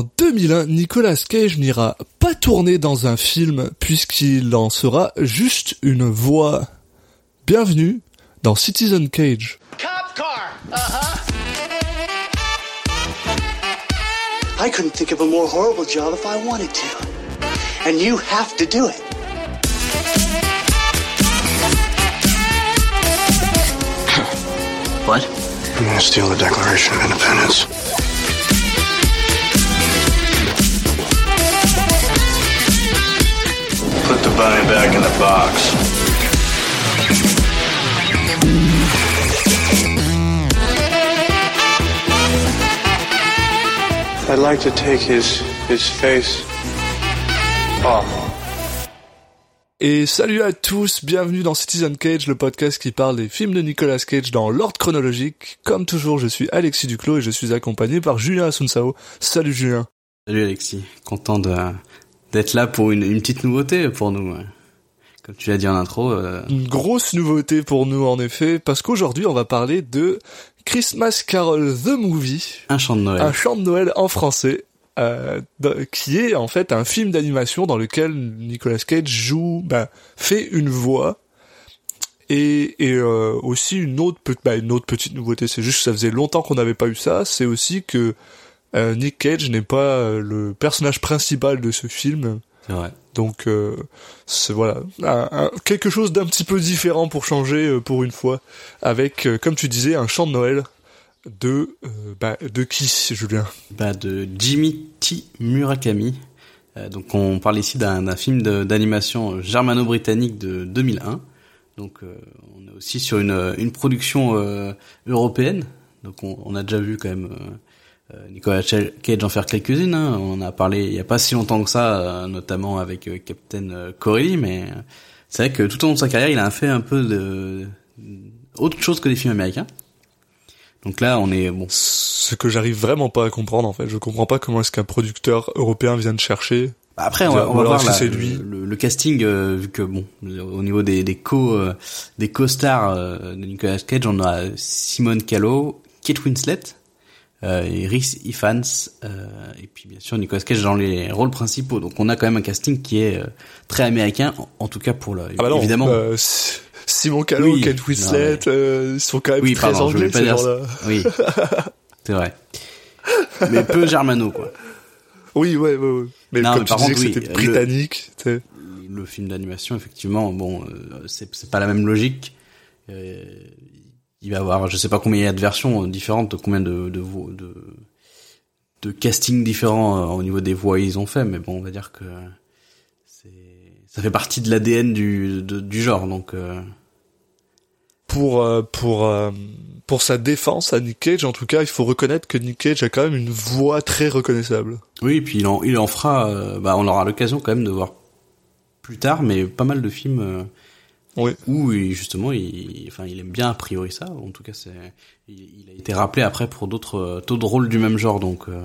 En 2001, Nicolas Cage n'ira pas tourner dans un film puisqu'il en sera juste une voix. Bienvenue dans Citizen Cage. Cop car. Uh-huh. I couldn't think of a more horrible job if I wanted to. And you have to do it. What? I'm gonna steal the Declaration of Independence? Put the bunny back in the box. I'd like to take his his face off. Et salut à tous, bienvenue dans Citizen Cage, le podcast qui parle des films de Nicolas Cage dans l'ordre chronologique. Comme toujours, je suis Alexis Duclos et je suis accompagné par Julien Asunsao. Salut Julien. Salut Alexis, content de d'être là pour une, une petite nouveauté pour nous. Comme tu l'as dit en intro. euh, Une grosse nouveauté pour nous en effet, parce qu'aujourd'hui on va parler de Christmas Carol The Movie, un chant de Noël. un chant de Noël en français, euh, qui est en fait un film d'animation dans lequel Nicolas Cage joue, bah, fait une voix. Et, et euh, aussi une autre, bah, une autre petite nouveauté, c'est juste que ça faisait longtemps qu'on n'avait pas eu ça, c'est aussi que euh, Nick Cage n'est pas euh, le personnage principal de ce film. Donc euh, c'est voilà un- un- quelque chose d'un petit peu différent pour changer euh, pour une fois avec comme tu disais un chant de Noël de bah, de qui Julien? Bah, de Jimmy T. Murakami. Donc on parle ici d'un film d'animation germano-britannique de 2001. Donc on est aussi sur une, une production européenne. Donc on, on a déjà vu quand même Nicolas Cage en faire quelques-unes. hein. On a parlé il y a pas si longtemps que ça, euh, notamment avec euh, Captain euh, Corelli. Mais euh, c'est vrai que tout au long de sa carrière, il a fait un peu de autre chose que des films américains. Donc là, on est bon. ce que j'arrive vraiment pas à comprendre en fait je comprends pas comment est-ce qu'un producteur européen vient de chercher Bah, Après, on va, on va voir lui le, le casting, euh, vu que bon, au niveau des des co euh, des co-stars euh, de Nicolas Cage, on a Simone Callow, Kate Winslet, euh, Ifans, euh, et puis bien sûr Nicolas Cage dans les rôles principaux. Donc on a quand même un casting qui est euh, très américain, en, en tout cas pour le ah bah non évidemment. euh, Si- Simon Callow Oui, Kate Winslet mais- euh, ils sont quand même oui, très pardon, anglais ces gens-là. Oui, c'est vrai. Mais peu germano quoi. oui ouais ouais, ouais. mais Non, comme mais tu par disais contre, que oui, c'était le- britannique sais. le film d'animation, effectivement, bon, euh, c'est c'est pas la même logique. Il va y avoir, je sais pas combien il y a de versions différentes, combien de de de, de casting différents euh, au niveau des voix ils ont fait, mais bon, on va dire que c'est ça fait partie de l'ADN du de- du genre, donc. euh, pour euh, pour euh, pour sa défense à Nick Cage en tout cas il faut reconnaître que Nick Cage a quand même une voix très reconnaissable Oui, et puis il en il en fera, bah, on aura l'occasion quand même de voir plus tard, mais pas mal de films. Oui. Où justement il enfin il aime bien a priori ça. En tout cas c'est il, il a été rappelé après pour d'autres euh, d'autres rôles du même genre. Donc euh,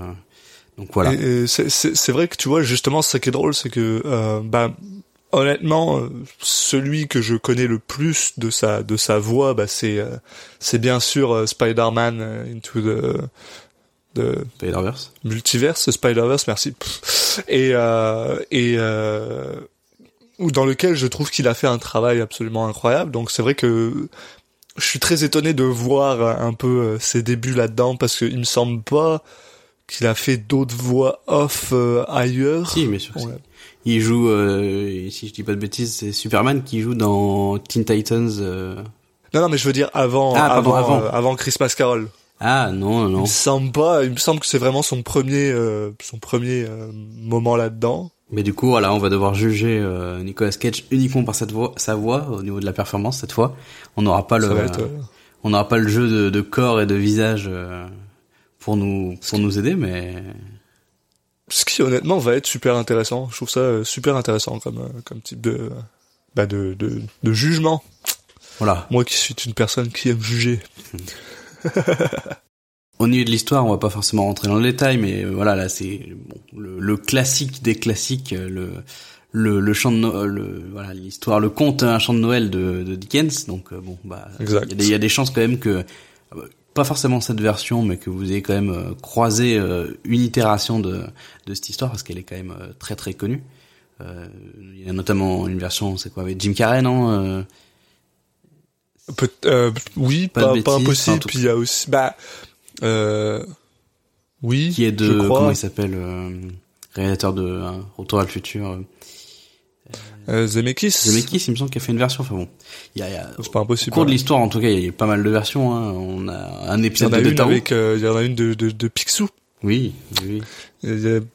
donc voilà. Et, et c'est- c'est c'est vrai que tu vois justement ce qui est drôle c'est que euh, bah honnêtement euh, celui que je connais le plus de sa de sa voix bah c'est euh, c'est bien sûr Spider-Man into the the Spider-Verse. Multiverse Spider-Verse merci. Et euh, et euh, ou dans lequel je trouve qu'il a fait un travail absolument incroyable donc c'est vrai que je suis très étonné de voir un peu euh, ses débuts là-dedans parce qu'il me semble pas qu'il a fait d'autres voix off euh, ailleurs. si bien sûr Ouais. si. il joue euh, si je dis pas de bêtises c'est Superman qui joue dans Teen Titans euh. Non, non, mais je veux dire avant, Ah, pardon, avant, avant. euh, avant Christmas Carol. ah non Il non me semble pas, il me semble que c'est vraiment son premier, euh, son premier moment là-dedans. Mais du coup voilà on va devoir juger euh, Nicolas Cage uniquement par cette voix sa voix au niveau de la performance cette fois on n'aura pas le euh, on n'aura pas le jeu de, de corps et de visage euh, pour nous pour nous aider mais ce qui honnêtement va être super intéressant. Je trouve ça euh, super intéressant comme, euh, comme type de, bah de, de, de jugement. voilà Moi qui suis une personne qui aime juger. Au niveau de l'histoire, on va pas forcément rentrer dans le détail, mais euh, voilà, là c'est bon, le, le classique des classiques, euh, le le, le chant de No- le voilà l'histoire, le conte un chant de Noël de, de Dickens. Donc euh, bon, bah il y, y a des chances quand même que euh, pas forcément cette version, mais que vous ayez quand même euh, croisé euh, une itération de, de cette histoire, parce qu'elle est quand même euh, très très connue. Euh, il y a notamment une version, c'est quoi, avec Jim Carrey, non euh, Peut euh, oui, Pas pas, impossible. Puis il y a aussi, bah, euh, oui, Qui est de, je crois. comment il s'appelle, euh, réalisateur de euh, Retour à le futur. euh, Euh, Zemeckis. Zemeckis, il me semble qu'il a fait une version. Enfin bon, il y a, a- C'est pas au impossible. cours de l'histoire, en tout cas, il y a pas mal de versions. Hein. On a un Il y épisode en a de une avec, euh, il y en a une de, de, de Picsou. Oui, oui.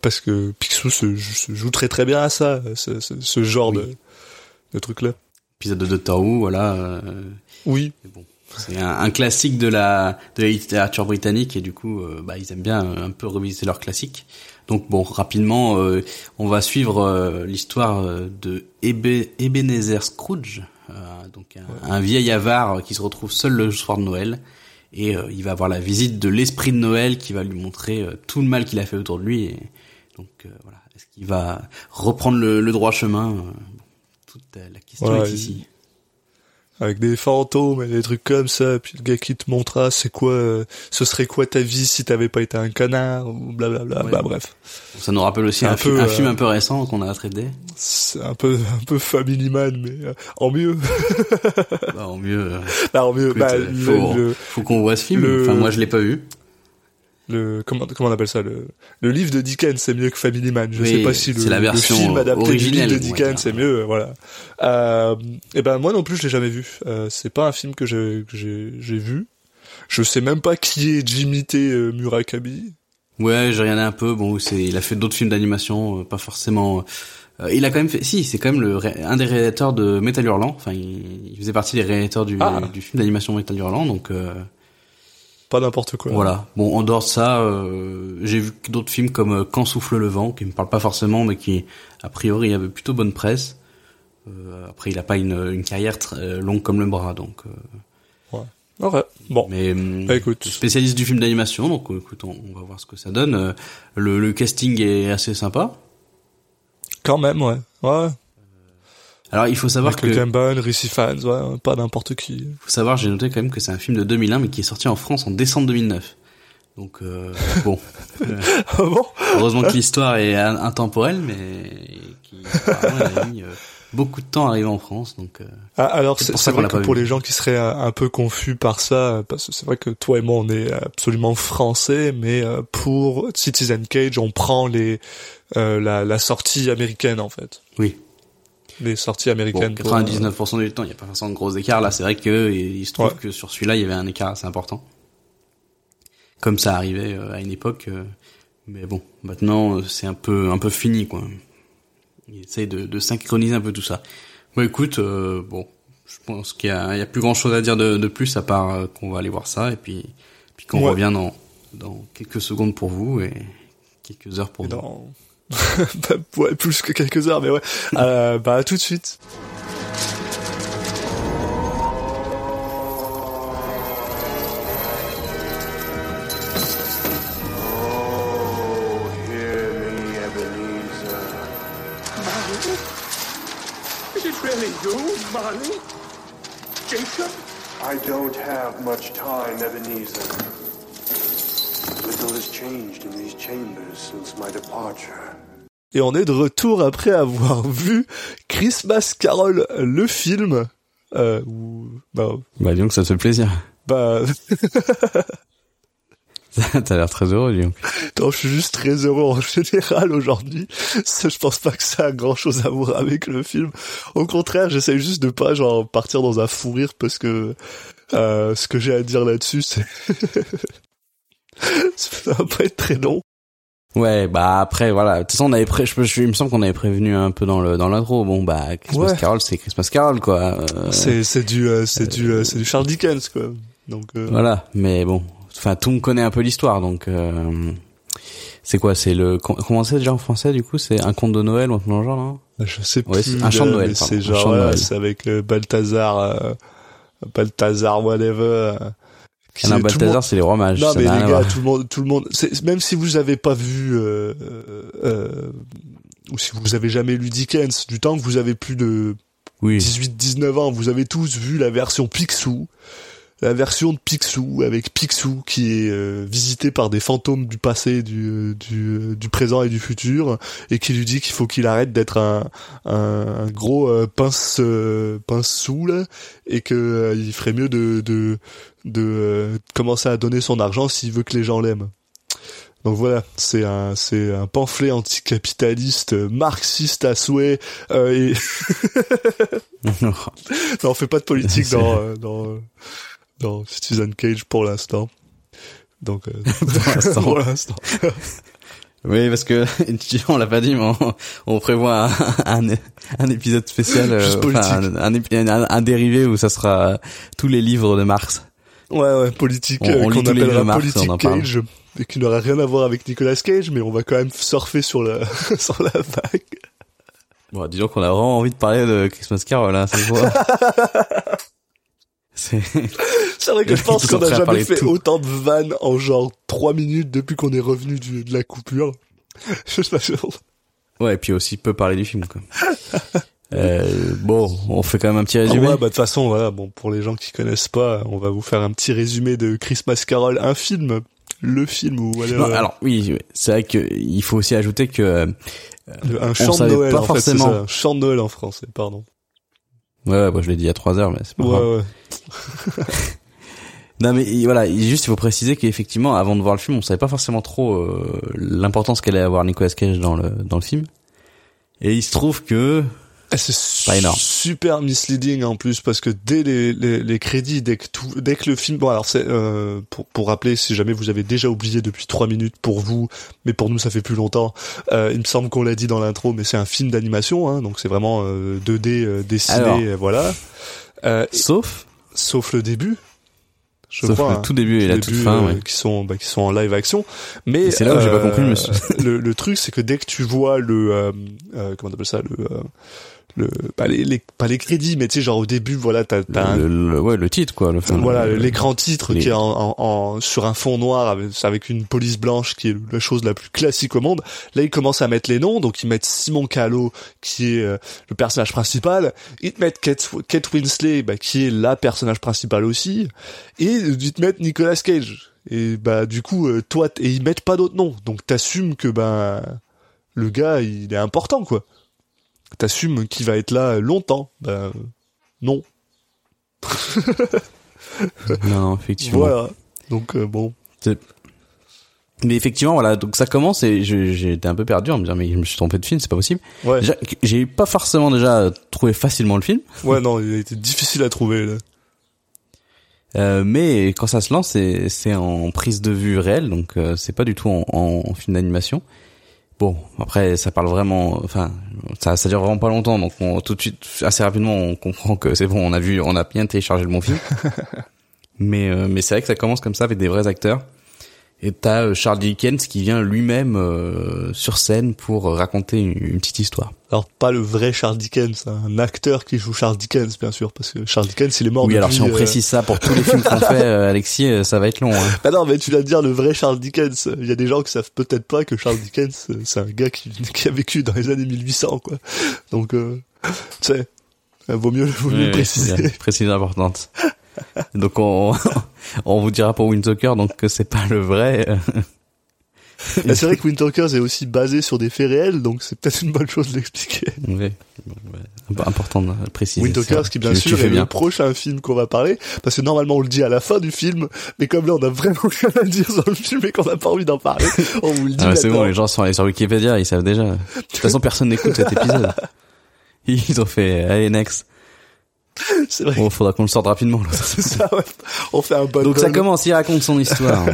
Parce que Picsou se, se joue très très bien à ça, ce, ce, ce genre Oui. de, de truc-là. Épisode de Doctor Who, voilà. euh, Oui. bon, c'est un, un classique de la de la littérature britannique et du coup, euh, bah, ils aiment bien euh, un peu revisiter leurs classiques. Donc bon, rapidement, euh, on va suivre euh, l'histoire de Ebe- Ebenezer Scrooge, donc un, un vieil avare qui se retrouve seul le soir de Noël et il va avoir la visite de l'esprit de Noël qui va lui montrer tout le mal qu'il a fait autour de lui. Et donc voilà, est-ce qu'il va reprendre le, le droit chemin Toute la question Ouais, est ici. Avec des fantômes et des trucs comme ça, puis le gars qui te montrera c'est quoi, euh, ce serait quoi ta vie si t'avais pas été un connard, ou blablabla. Ouais. Bah bref. Ça nous rappelle aussi Un un, fi- peu, un euh, film un peu récent qu'on a traité. C'est un peu, un peu Family Man, mais euh, en mieux. Bah, en mieux, euh, bah, en mieux. écoute, bah, faut, le, faut qu'on voit ce film. le- Enfin, moi, je l'ai pas vu. Le- comment, comment on appelle ça, le, le livre de Dickens, c'est mieux que Family Man. Je Oui, sais pas si le, la le film adapté du livre de Dickens, c'est mieux, voilà. Euh, et ben, moi non plus, je l'ai jamais vu. Euh, c'est pas un film que j'ai, j'ai, j'ai vu. Je sais même pas qui est Jimmy T. euh, Murakami. Ouais, j'ai regardé un peu. Bon, c'est, il a fait d'autres films d'animation, euh, pas forcément. euh, il a quand même fait. Si, c'est quand même le un des réalisateurs de Metal Hurlant. Enfin, il, il faisait partie des réalisateurs du, Ah. du film d'animation Metal Hurlant. Donc euh, Pas n'importe quoi. voilà. Bon, en dehors de ça, euh, j'ai vu d'autres films comme euh, Quand souffle le vent, qui me parlent pas forcément, mais qui a priori avait plutôt bonne presse. Euh, après, il a pas une, une carrière très, euh, longue comme le bras, donc. euh, Ouais. Bon. Mais hum, Bah, écoute. spécialiste du film d'animation, donc euh, écoute, on, on va voir ce que ça donne. Le, le casting est assez sympa. Quand même, ouais. Ouais. Alors il faut savoir Michael que, Gambon, Ricci Fans, ouais, pas n'importe qui. faut savoir, j'ai noté quand même que c'est un film de 2001, mais qui est sorti en France en décembre 2009. Donc euh, bon, Euh, Ah bon? heureusement que l'histoire est in- intemporelle, mais qui apparemment, a mis euh, beaucoup de temps à arriver en France. Donc euh, Ah, alors C'est vrai que pour vu. les gens qui seraient un, un peu confus par ça, parce que c'est vrai que toi et moi on est absolument français, mais euh, pour Citizen Cage on prend les euh, la, la sortie américaine en fait, oui, les sorties bon, américaines. pour, euh, 99% du temps, il n'y a pas forcément de gros écarts. Là, c'est vrai que il il se trouve Ouais. que sur celui-là, il y avait un écart assez important. Comme ça arrivait euh, à une époque. euh, mais bon, maintenant, euh, c'est un peu, un peu fini, quoi. Il essaye de, de synchroniser un peu tout ça. Bon, écoute, euh, bon, je pense qu'il y y a plus grand chose à dire de, de plus à part euh, qu'on va aller voir ça et puis, puis qu'on Ouais. revient dans, dans quelques secondes pour vous et quelques heures pour nous. dans Bah, ouais, plus que quelques heures, mais ouais. Euh, bah à tout de suite. Oh? Jacob? I don't have much time, Ebenezer. Et on est de retour après avoir vu Christmas Carol, le film. Euh, où, bah, Bah, disons que ça te fait plaisir. bah, T'as l'air très heureux, dis donc. non, je suis juste très heureux en général aujourd'hui. Je pense pas que ça a grand chose à voir avec le film. Au contraire, j'essaye juste de pas, genre, partir dans un fou rire parce que, euh, ce que j'ai à dire là-dessus, c'est, ça va pas être très long. Ouais, bah après voilà, de toute façon on avait pré... je, je- il me semble qu'on avait prévenu un peu dans le dans l'intro. Bon bah Christmas Ouais. Carol, c'est Christmas Carol quoi. Euh, C'est, c'est du, euh, c'est du, euh, c'est du Charles Dickens, quoi. Donc, euh, Voilà, mais bon, enfin tout monde connaît un peu l'histoire donc euh, c'est quoi, c'est le com- comment c'est déjà en français du coup, c'est un conte de Noël ou un truc dans le genre non Je sais Ouais, plus. c'est un chant de là, Noël, C'est genre, ouais, c'est avec euh, Balthazar, euh, Balthazar whatever. Monde- Balthazar, c'est les rois mages. Non mais les gars, tout le monde, tout le monde, même si vous avez pas vu, euh, euh, euh, ou si vous avez jamais lu Dickens, du temps que vous avez plus de Oui. 18-19 ans, vous avez tous vu la version Picsou. La version de Picsou avec Picsou qui est euh, visité par des fantômes du passé, du, du, du présent et du futur et qui lui dit qu'il faut qu'il arrête d'être un, un, un gros euh, pince euh, pince sous là et que euh, il ferait mieux de de, de euh, commencer à donner son argent s'il veut que les gens l'aiment. Donc voilà, c'est un c'est un pamphlet anticapitaliste euh, marxiste à souhait euh, et non, on fait pas de politique dans euh, dans euh, dans Citizen Cage pour l'instant. Donc euh, Pour l'instant. Oui, parce que on l'a pas dit, mais on, on prévoit un, un, un épisode spécial, euh, enfin, un, dérivé où ça sera tous les livres de Marx. Ouais ouais, politique On- euh, qu'on les appellera Marx, politique on. Cage et qui n'aura rien à voir avec Nicolas Cage, mais on va quand même surfer sur la sur la vague. Bon, disons qu'on a vraiment envie de parler de Christmas Carol, là, cette fois. C'est, C'est vrai que je pense qu'on a prêts à jamais fait autant de vannes en genre trois minutes depuis qu'on est revenu du, de la coupure. Je sais pas sûr. ouais, et puis aussi peu parler du film, quoi. Euh, bon, on fait quand même un petit Ah résumé. ouais, bah de toute façon, voilà, bon, pour les gens qui connaissent pas, on va vous faire un petit résumé de Christmas Carol, un film, le film ou voilà, Non, alors oui, c'est vrai que il faut aussi ajouter que euh, un chant de Noël pas en fait, forcément. ça, un chant de Noël en français, pardon. Ouais, ouais, je l'ai dit il y a trois heures, mais c'est pas Ouais, grave. ouais. Non mais il- voilà, il- juste il faut préciser qu'effectivement avant de voir le film, on savait pas forcément trop euh, l'importance qu'allait avoir Nicolas Cage dans le dans le film. Et il se trouve que C'est Pas énorme. super misleading en plus parce que dès les, les, les crédits, dès que tout, dès que le film, bon alors c'est euh, pour pour rappeler si jamais vous avez déjà oublié depuis trois minutes pour vous, mais pour nous ça fait plus longtemps. Euh, il me semble qu'on l'a dit dans l'intro, mais c'est un film d'animation, hein, donc c'est vraiment euh, 2D euh, dessiné, Alors. voilà. Euh, sauf sauf le début. Je sauf crois, le hein. tout début et la Au toute début, fin, euh, ouais. qui sont bah, qui sont en live action mais c'est là où j'ai pas compris, monsieur. le, le truc c'est que dès que tu vois le euh, euh, comment on appelle ça le euh, le pas les, les pas les crédits mais tu sais genre au début voilà t'as t'as un- le, le- ouais, le titre quoi, le voilà le- l'écran titre les- qui est en, en- en- sur un fond noir avec, avec une police blanche qui est la chose la plus classique au monde. Là ils commencent à mettre les noms. Donc ils mettent Simon Callow qui est euh, le personnage principal. Ils te mettent Kate, Kate Winslet bah, qui est la personnage principale aussi. Et ils te mettent Nicolas Cage. Et bah du coup euh, toi t- et ils mettent pas d'autres noms. Donc t'assumes que ben le gars il est important quoi t'assumes qu'il va être là longtemps ben non Non, effectivement. voilà donc euh, bon Mais effectivement, voilà, donc ça commence et été un peu perdu en me disant mais je me suis trompé de film, c'est pas possible. ouais j'ai pas forcément déjà trouvé facilement le film, Ouais, non, il a été difficile à trouver, là. euh, mais quand ça se lance, c'est c'est en prise de vue réelle, donc euh, c'est pas du tout en, en- en film d'animation. Bon, après ça parle vraiment, enfin ça ça dure vraiment pas longtemps, donc on, tout de suite assez rapidement on comprend que c'est bon, on a vu, on a bien téléchargé le bon film. mais euh, mais c'est vrai que ça commence comme ça avec des vrais acteurs. Et t'as euh, Charles Dickens qui vient lui-même euh, sur scène pour raconter une, une petite histoire. Alors, pas le vrai Charles Dickens, hein, un acteur qui joue Charles Dickens, bien sûr, parce que Charles Dickens, il est mort oui, depuis... alors si on euh, précise ça pour tous les films qu'on fait, euh, Alexis, euh, ça va être long. Hein. Bah non, mais tu viens de dire le vrai Charles Dickens. Il y a des gens qui savent peut-être pas que Charles Dickens, euh, c'est un gars qui, qui a vécu dans les années 1800, quoi. Donc, euh, tu sais, euh, vaut mieux, vaut mieux Oui, préciser. oui, précision importante. donc on, on vous dira pour Windtalker donc que c'est pas le vrai. Bah, c'est vrai que Windtalkers est aussi basé sur des faits réels, donc c'est peut-être une bonne chose de l'expliquer. Oui, ouais. Important de préciser. Windtalkers, qui bien Tu- sûr tu est bien. le prochain film qu'on va parler, parce que normalement on le dit à la fin du film, mais comme là on a vraiment rien à dire sur le film et qu'on n'a pas envie d'en parler, on vous le dit Ah, c'est bon, les gens sont allés sur Wikipédia, ils savent déjà. De toute façon, personne n'écoute cet épisode. Ils ont fait, allez, next. C'est vrai, Bon, faudra qu'on le sorte rapidement. là. c'est ça, ouais. On fait un bon Donc ça commence, il raconte son histoire.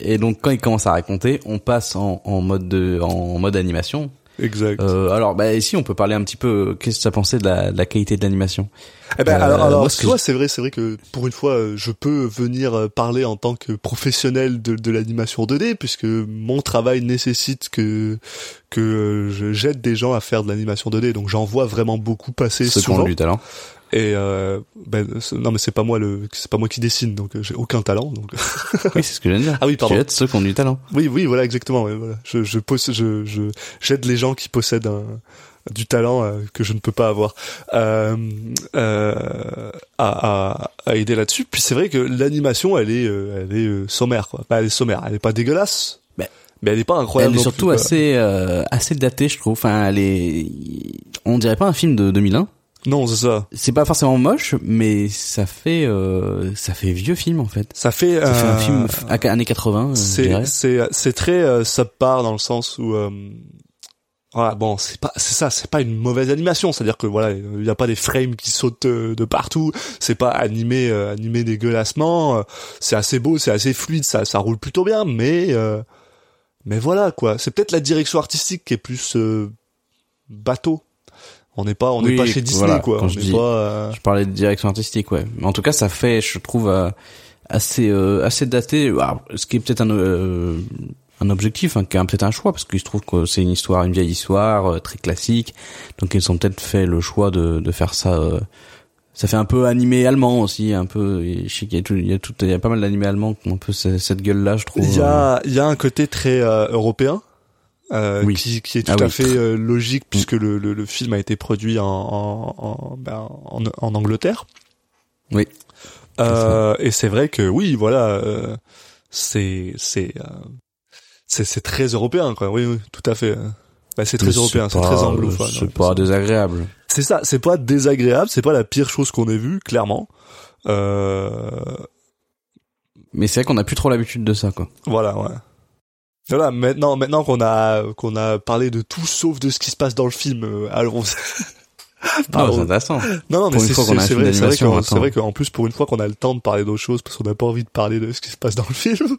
Et donc quand il commence à raconter, on passe en, en mode de, en mode animation. Exact. Euh, alors, bah ici, on peut parler un petit peu. euh, Qu'est-ce que ça pensait de la, de la qualité de l'animation Eh ben, Euh, alors, alors moi, soit c'est vrai, c'est vrai que pour une fois, euh, je peux venir euh, parler en tant que professionnel de, de l'animation 2D, puisque mon travail nécessite que que euh, je jette des gens à faire de l'animation 2D, donc j'en vois vraiment beaucoup passer Ceux qui ont du talent. Et euh, ben, non mais c'est pas moi le c'est pas moi qui dessine donc euh, j'ai aucun talent donc Oui, c'est ce que de dire. Ah oui, pardon. Aides ceux qui ont du talent. oui oui voilà exactement voilà. je je possède je je j'aide les gens qui possèdent un du talent euh, que je ne peux pas avoir euh, euh, à, à, à aider là-dessus puis c'est vrai que l'animation elle est elle est sommaire quoi Bah, elle est sommaire elle est pas dégueulasse mais elle est pas incroyable elle est surtout plus, assez euh, assez datée, je trouve. Enfin, elle est. On dirait pas un film de 2001. non c'est ça C'est pas forcément moche, mais ça fait euh, ça fait vieux film en fait. ça fait, Ça fait un euh, film années 80, euh, c'est c'est c'est très euh, subpar dans le sens où euh, voilà bon c'est pas c'est ça c'est pas une mauvaise animation c'est à dire que voilà il y a pas des frames qui sautent de partout c'est pas animé euh, animé dégueulassement euh, c'est assez beau c'est assez fluide ça ça roule plutôt bien mais euh, mais voilà quoi c'est peut-être la direction artistique qui est plus euh, bateau on n'est pas on n'est Oui, pas chez Disney voilà, quoi quand on je n'est dis- pas euh, Je parlais de direction artistique, ouais. Mais en tout cas, ça fait, je trouve, euh, assez euh, assez daté. Alors, ce qui est peut-être un euh, un objectif, hein, qui est peut-être un choix, parce qu'il se trouve que c'est une histoire, une vieille histoire très classique. Donc ils ont peut-être fait le choix de de faire ça. Euh, ça fait un peu animé allemand aussi, un peu. Je sais qu'il y a tout, il y a tout, il y a pas mal d'animés allemands qui ont un peu ce- cette gueule-là, je trouve. Il y a, il y a un côté très euh, européen euh, Oui. qui, qui est tout Ah à oui, fait euh, logique puisque le, le, le film a été produit en, en, en, ben, en, en Angleterre. Oui. Euh, et c'est vrai que oui, voilà, euh, c'est c'est euh, c'est c'est très européen quoi. Oui, oui, tout à fait. Bah, c'est très européen, c'est très anglophone. C'est hein. pas désagréable. C'est ça, c'est pas désagréable, c'est pas la pire chose qu'on ait vue, clairement. Euh, Mais c'est vrai qu'on a plus trop l'habitude de ça, quoi. Voilà, ouais. Voilà, maintenant, maintenant qu'on a qu'on a parlé de tout sauf de ce qui se passe dans le film, euh, on... Non, c'est intéressant. non, non, mais c'est vrai, c'est vrai c'est vrai qu'en plus pour une fois qu'on a le temps de parler d'autres choses parce qu'on n'a pas envie de parler de ce qui se passe dans le film,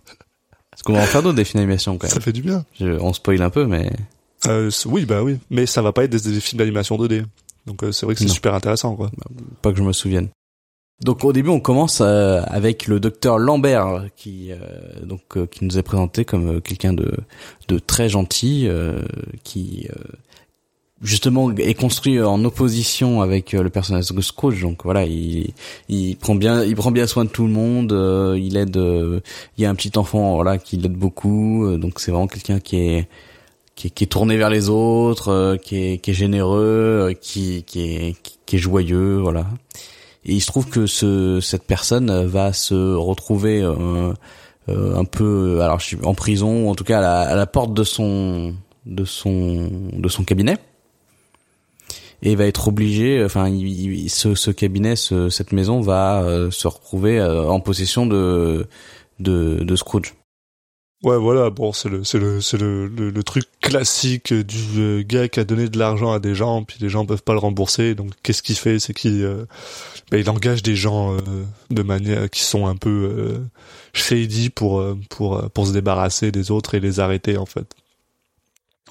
Parce qu'on va en faire d'autres des films d'animation, quand ça même. fait du bien. Je- on spoil un peu, mais Euh, oui, bah oui, mais ça va pas être des, des films d'animation 2D. Donc euh, c'est vrai que c'est super intéressant, quoi. pas que je me souvienne. Donc au début, on commence euh, avec le docteur Lambert qui euh, donc euh, qui nous est présenté comme euh, quelqu'un de de très gentil euh, qui euh, justement est construit en opposition avec le personnage de Scrooge. Donc voilà, il il prend bien il prend bien soin de tout le monde, euh, il aide euh, il y a un petit enfant voilà qui l'aide beaucoup, euh, donc c'est vraiment quelqu'un qui est qui est, qui est tourné vers les autres, euh, qui est, qui est généreux, euh, qui, qui, est, qui, est joyeux, voilà. Et il se trouve que ce, cette personne va se retrouver euh, euh, un peu, alors je suis en prison, en tout cas à la, à la porte de son, de son, de son cabinet. Et va être obligé, enfin, il, il- ce, ce cabinet, ce- cette maison va euh, se retrouver euh, en possession de, de, de Scrooge. Ouais, voilà, bon, c'est le, c'est le, c'est le, le, truc classique du euh, gars qui a donné de l'argent à des gens, puis les gens peuvent pas le rembourser. Donc, qu'est-ce qu'il fait? C'est qu'il, euh, ben, il engage des gens euh, de manière qui sont un peu euh, shady pour pour pour se débarrasser des autres et les arrêter en fait.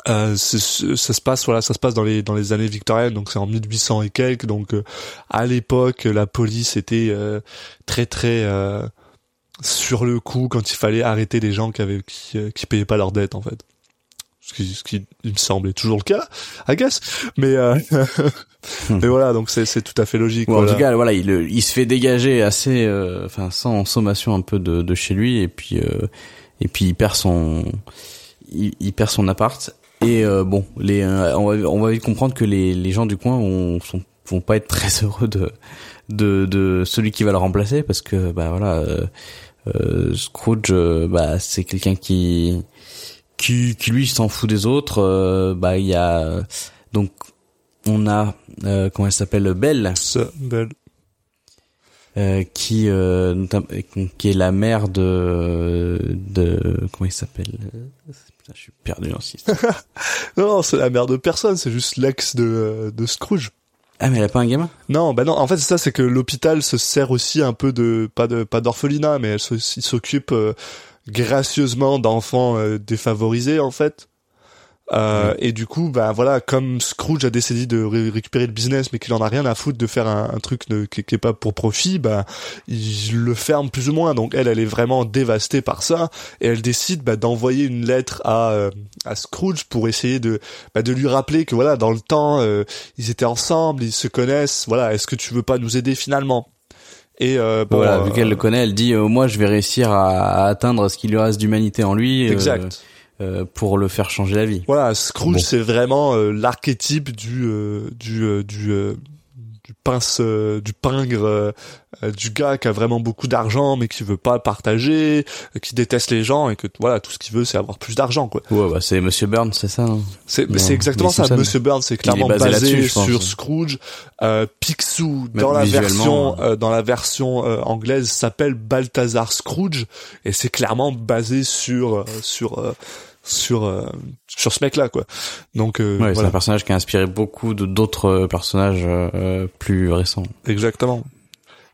Euh, ça se passe voilà ça se passe dans les dans les années victoriennes donc c'est en 1800 et quelques donc à l'époque la police était euh, très très sur le coup quand il fallait arrêter les gens qui avaient qui, euh, qui payaient pas leurs dettes en fait ce qui ce qui il me semble est toujours le cas I guess mais euh, mais voilà donc c'est c'est tout à fait logique Ou voilà. En tout cas, voilà, il, il se fait dégager assez, euh, enfin, sans sommation un peu de, de chez lui, et puis, euh, et puis il perd son, il, il perd son appart. Et euh, bon, les, on, va, on va vite comprendre que les, les gens du coin ont, sont, vont pas être très heureux de, de, de celui qui va le remplacer, parce que, bah voilà, Scrooge, euh, bah c'est quelqu'un qui, qui, qui lui s'en fout des autres. euh, bah il y a donc on a euh, comment elle s'appelle Belle Ça, belle. euh, qui euh, qui est la mère de de comment il s'appelle Putain, je suis perdu en six. non non, c'est la mère de personne c'est juste l'ex de euh, de Scrooge ah mais elle a pas un gamin? Non, bah non. En fait, c'est ça, c'est que l'hôpital se sert aussi un peu de pas de pas d'orphelinat, mais elle s'occupe euh, gracieusement d'enfants euh, défavorisés en fait. Euh, Et du coup, bah voilà, comme Scrooge a décidé de ré- récupérer le business, mais qu'il en a rien à foutre de faire un, un truc de- qui, qui est pas pour profit, bah il le ferme plus ou moins. Donc elle, elle est vraiment dévastée par ça, et elle décide bah, d'envoyer une lettre à euh, à Scrooge pour essayer de bah, de lui rappeler que voilà, dans le temps, euh, ils étaient ensemble, ils se connaissent. Voilà, est-ce que tu veux pas nous aider finalement? Et euh, bon, voilà, vu euh, qu'elle le connaît, elle dit moi je vais réussir à, à atteindre ce qu'il lui reste d'humanité en lui. exact. Euh, pour le faire changer la vie. Voilà, Scrooge Bon. c'est vraiment euh, l'archétype du euh, du euh, du euh, du pince euh, du pingre euh, euh, du gars qui a vraiment beaucoup d'argent mais qui veut pas partager, euh, qui déteste les gens et que voilà, tout ce qu'il veut c'est avoir plus d'argent quoi. Ouais, bah c'est Monsieur Burns, c'est ça. hein C'est c'est exactement ça. Monsieur Burns c'est clairement basé sur Scrooge. Euh, Picsou Même dans la version euh, dans la version euh, anglaise s'appelle Balthazar Scrooge et c'est clairement basé sur euh, sur euh, sur euh, sur ce mec là quoi. Donc euh, Ouais, c'est un personnage qui a inspiré beaucoup de d'autres euh, personnages euh, plus récents. Exactement.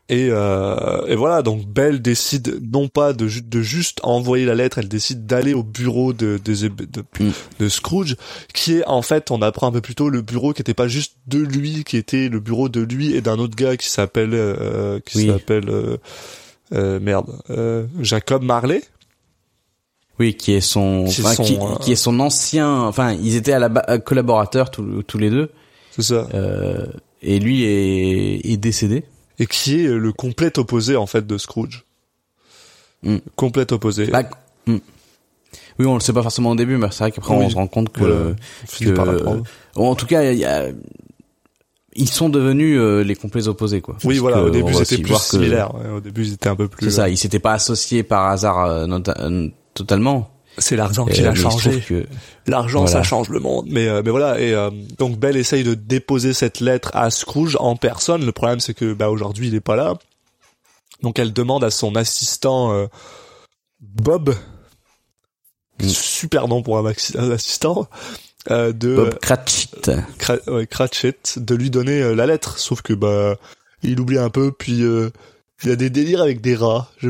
Et, euh, et voilà, donc Belle décide non pas de, ju- de juste envoyer la lettre, elle décide d'aller au bureau de, de, de, de, Mm. de Scrooge, qui est en fait, on apprend un peu plus tôt, le bureau qui était pas juste de lui, qui était le bureau de lui et d'un autre gars qui s'appelle, euh, qui Oui. s'appelle, merde, euh, Jacob Marley. Oui, qui est son, Qui enfin, qui, euh, qui est son ancien, enfin, ils étaient à la ba- collaborateurs tous, tous les deux, C'est ça. euh, et lui est, est décédé. Et qui est le complet opposé, en fait, de Scrooge. Mm. Complet opposé. Bah, hmm. Oui, on le sait pas forcément au début, mais c'est vrai qu'après Oui. on se rend compte que, Voilà. Que- par en tout cas, il y a- ils sont devenus euh, les complets opposés, quoi. Oui, Parce voilà, au début c'était plus que- similaire. Ouais, au début ils étaient un peu plus. C'est ça, ils s'étaient pas associés par hasard euh, euh, totalement. C'est l'argent qui euh, l'a se changé. que L'argent Voilà. ça change le monde. Mais euh, mais voilà et euh, donc Belle essaye de déposer cette lettre à Scrooge en personne. Le problème c'est que bah aujourd'hui il est pas là. Donc elle demande à son assistant euh, Bob, Mm. super nom pour un, assistant, euh, de Bob Cratchit. Cra- ouais, Cratchit, de lui donner euh, la lettre. Sauf que bah il oublie un peu puis euh, il a des délires avec des rats. Je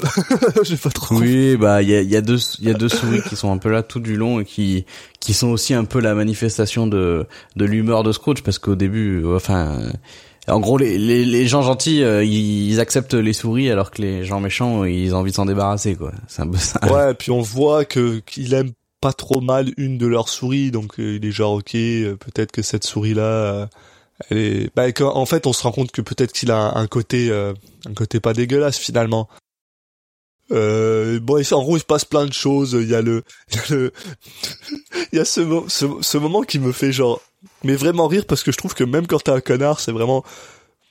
j'ai pas trop. Oui, bah il y a, y a deux il y a deux souris qui sont un peu là tout du long et qui qui sont aussi un peu la manifestation de de l'humeur de Scrooge parce qu'au début, euh, enfin. euh, En gros, les, les, les gens gentils, euh, ils, acceptent les souris alors que les gens méchants, ils ont envie de s'en débarrasser, quoi. C'est un peu ça. Ouais, puis on voit que qu'il aime pas trop mal une de leurs souris, donc euh, il est genre ok, euh, peut-être que cette souris là, elle est, bah en fait on se rend compte que peut-être qu'il a un, un côté, euh, un côté pas dégueulasse finalement. Euh, bon, en gros, il se passe plein de choses. Il y a le, il y a le, il y a ce, ce, ce moment qui me fait genre, mais vraiment rire parce que je trouve que même quand t'es un connard, c'est vraiment,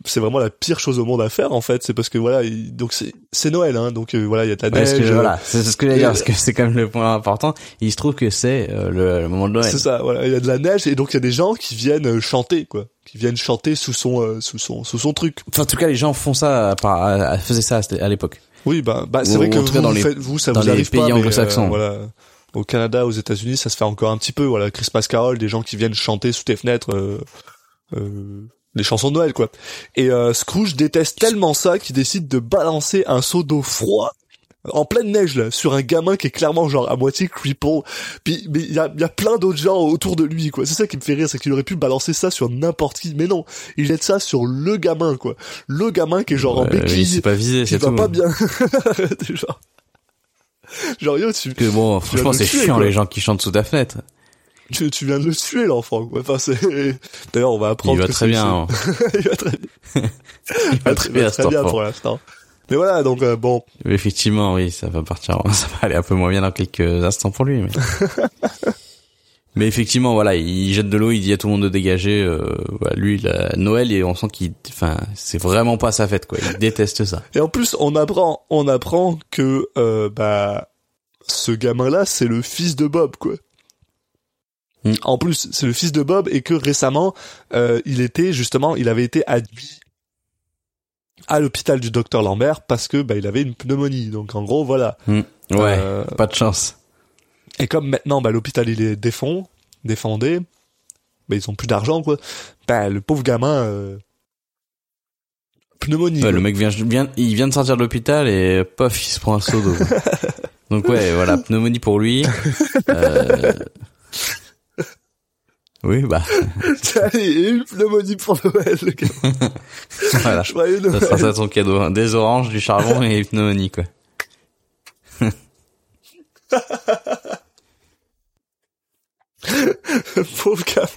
c'est vraiment la pire chose au monde à faire en fait. C'est parce que voilà, il- donc c'est, c'est Noël, hein, donc euh, voilà, il y a de la Ouais, neige. que, euh, voilà, c'est ce que j'allais dire, parce que c'est quand même le point important. Il se trouve que c'est euh, le, le moment de Noël. C'est ça, voilà. Il y a de la neige et donc il y a des gens qui viennent euh, chanter, quoi. Qui viennent chanter sous son, euh, sous son, sous son truc. Enfin, en tout cas, les gens font ça, par, à- à- faisaient ça à l'époque. Oui, bah, bah c'est vrai que vous, dans vous les- faites- vous, ça dans vous les arrive pays anglo-saxons. euh, voilà. Au Canada, aux États-Unis, ça se fait encore un petit peu. Voilà, Christmas Carol, des gens qui viennent chanter sous tes fenêtres. Euh, euh, les chansons de Noël, quoi. Et euh, Scrooge déteste tellement ça qu'il décide de balancer un seau d'eau froid en pleine neige là sur un gamin qui est clairement genre à moitié cripple puis mais il y a, il y a plein d'autres gens autour de lui quoi c'est ça qui me fait rire c'est qu'il aurait pu balancer ça sur n'importe qui mais non il jette ça sur le gamin quoi le gamin qui est genre en il béquille s'est pas visé, qui c'est va tout. pas bien genre genre yo tu, Que bon, franchement, c'est chiant quoi. les gens qui chantent sous ta fenêtre. tu, tu viens de le tuer l'enfant quoi enfin c'est d'ailleurs on va apprendre Il va que très bien. hein. il va très bien Il va très bien, très pour l'instant mais voilà donc euh, bon Effectivement, oui, ça va partir, ça va aller un peu moins bien dans quelques instants pour lui. Mais, mais effectivement, voilà, il jette de l'eau, il dit à tout le monde de dégager. Euh, voilà, lui, la Noël, et on sent qu'il, enfin, c'est vraiment pas sa fête, quoi. Il déteste ça. Et en plus, on apprend, on apprend que euh, bah ce gamin-là, c'est le fils de Bob, quoi. Mm. En plus, c'est le fils de Bob et que récemment, euh, il était justement, il avait été admis à l'hôpital du docteur Lambert parce que bah il avait une pneumonie. Donc en gros, voilà. Ouais, Euh, pas de chance. et comme maintenant, bah l'hôpital il est défond, défendé, bah ils ont plus d'argent, quoi. Bah le pauvre gamin. Euh, pneumonie. Ouais, le mec vient, vient, il vient de sortir de l'hôpital et pof, il se prend un seau d'eau. Donc ouais, voilà, pneumonie pour lui. Euh, Oui, bah, Allez, une pneumonie pour Noël, le gars. voilà. Joyeux Ça sera Noël. ça ton cadeau. hein. Des oranges, du charbon et une pneumonie, quoi. Pauvre gamin.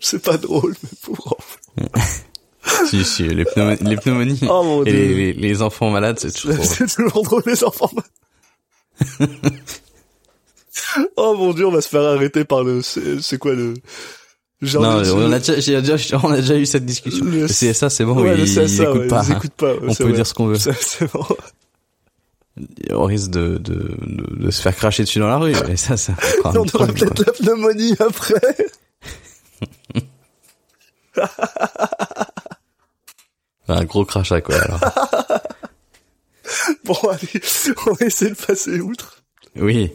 c'est pas drôle, mais pauvre enfant. si, si, les, pneumonies, les pneumonies Oh mon et dieu. les, les, les enfants malades, c'est toujours drôle. C'est toujours drôle, les enfants. oh mon dieu, on va se faire arrêter par le, c'est quoi le, genre Non, le- on a déjà, on a déjà eu cette discussion. Le- Le CSA, c'est bon, ouais, ils, le CSA, ils écoutent ouais, pas. ils écoutent pas, ouais, On peut vrai. dire ce qu'on veut. C'est bon. On risque de, de, de, de se faire cracher dessus dans la rue. Et ça, un on aura peut-être la pneumonie après. Un gros crachat, quoi, alors. Bon, allez, on va essayer de passer outre. Oui.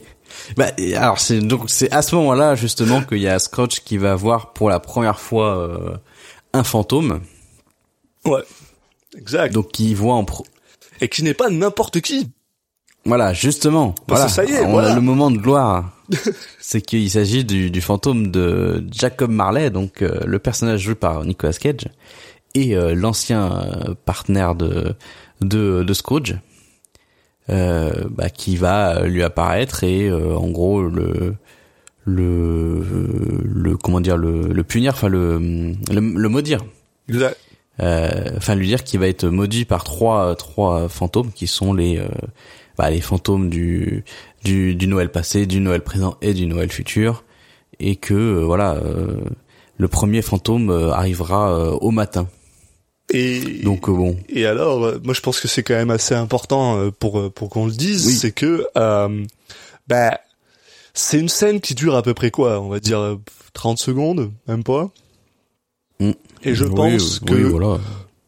Bah, alors c'est donc c'est à ce moment-là justement qu'il y a Scrooge qui va voir pour la première fois euh, un fantôme. Ouais. Exact. Donc qui voit en pro- Et qui n'est pas n'importe qui. voilà justement. Parce voilà. ça y est, on voilà. a le moment de gloire. c'est qu'il s'agit du, du fantôme de Jacob Marley, donc euh, le personnage joué par Nicolas Cage et euh, l'ancien euh, partenaire de de, de Scrooge. Euh, bah, qui va lui apparaître et euh, en gros le le le comment dire le, le punir enfin le, le le maudire Exact. euh, enfin lui dire qu'il va être maudit par trois trois fantômes qui sont les euh, bah, les fantômes du, du du Noël passé, du Noël présent et du Noël futur et que euh, voilà euh, le premier fantôme arrivera au matin. Et Donc euh, bon, Et alors, euh, moi je pense que c'est quand même assez important euh, pour pour qu'on le dise, Oui. c'est que euh, bah c'est une scène qui dure à peu près quoi, on va dire euh, 30 secondes, même pas. Mm. Et je Oui, pense oui, que voilà.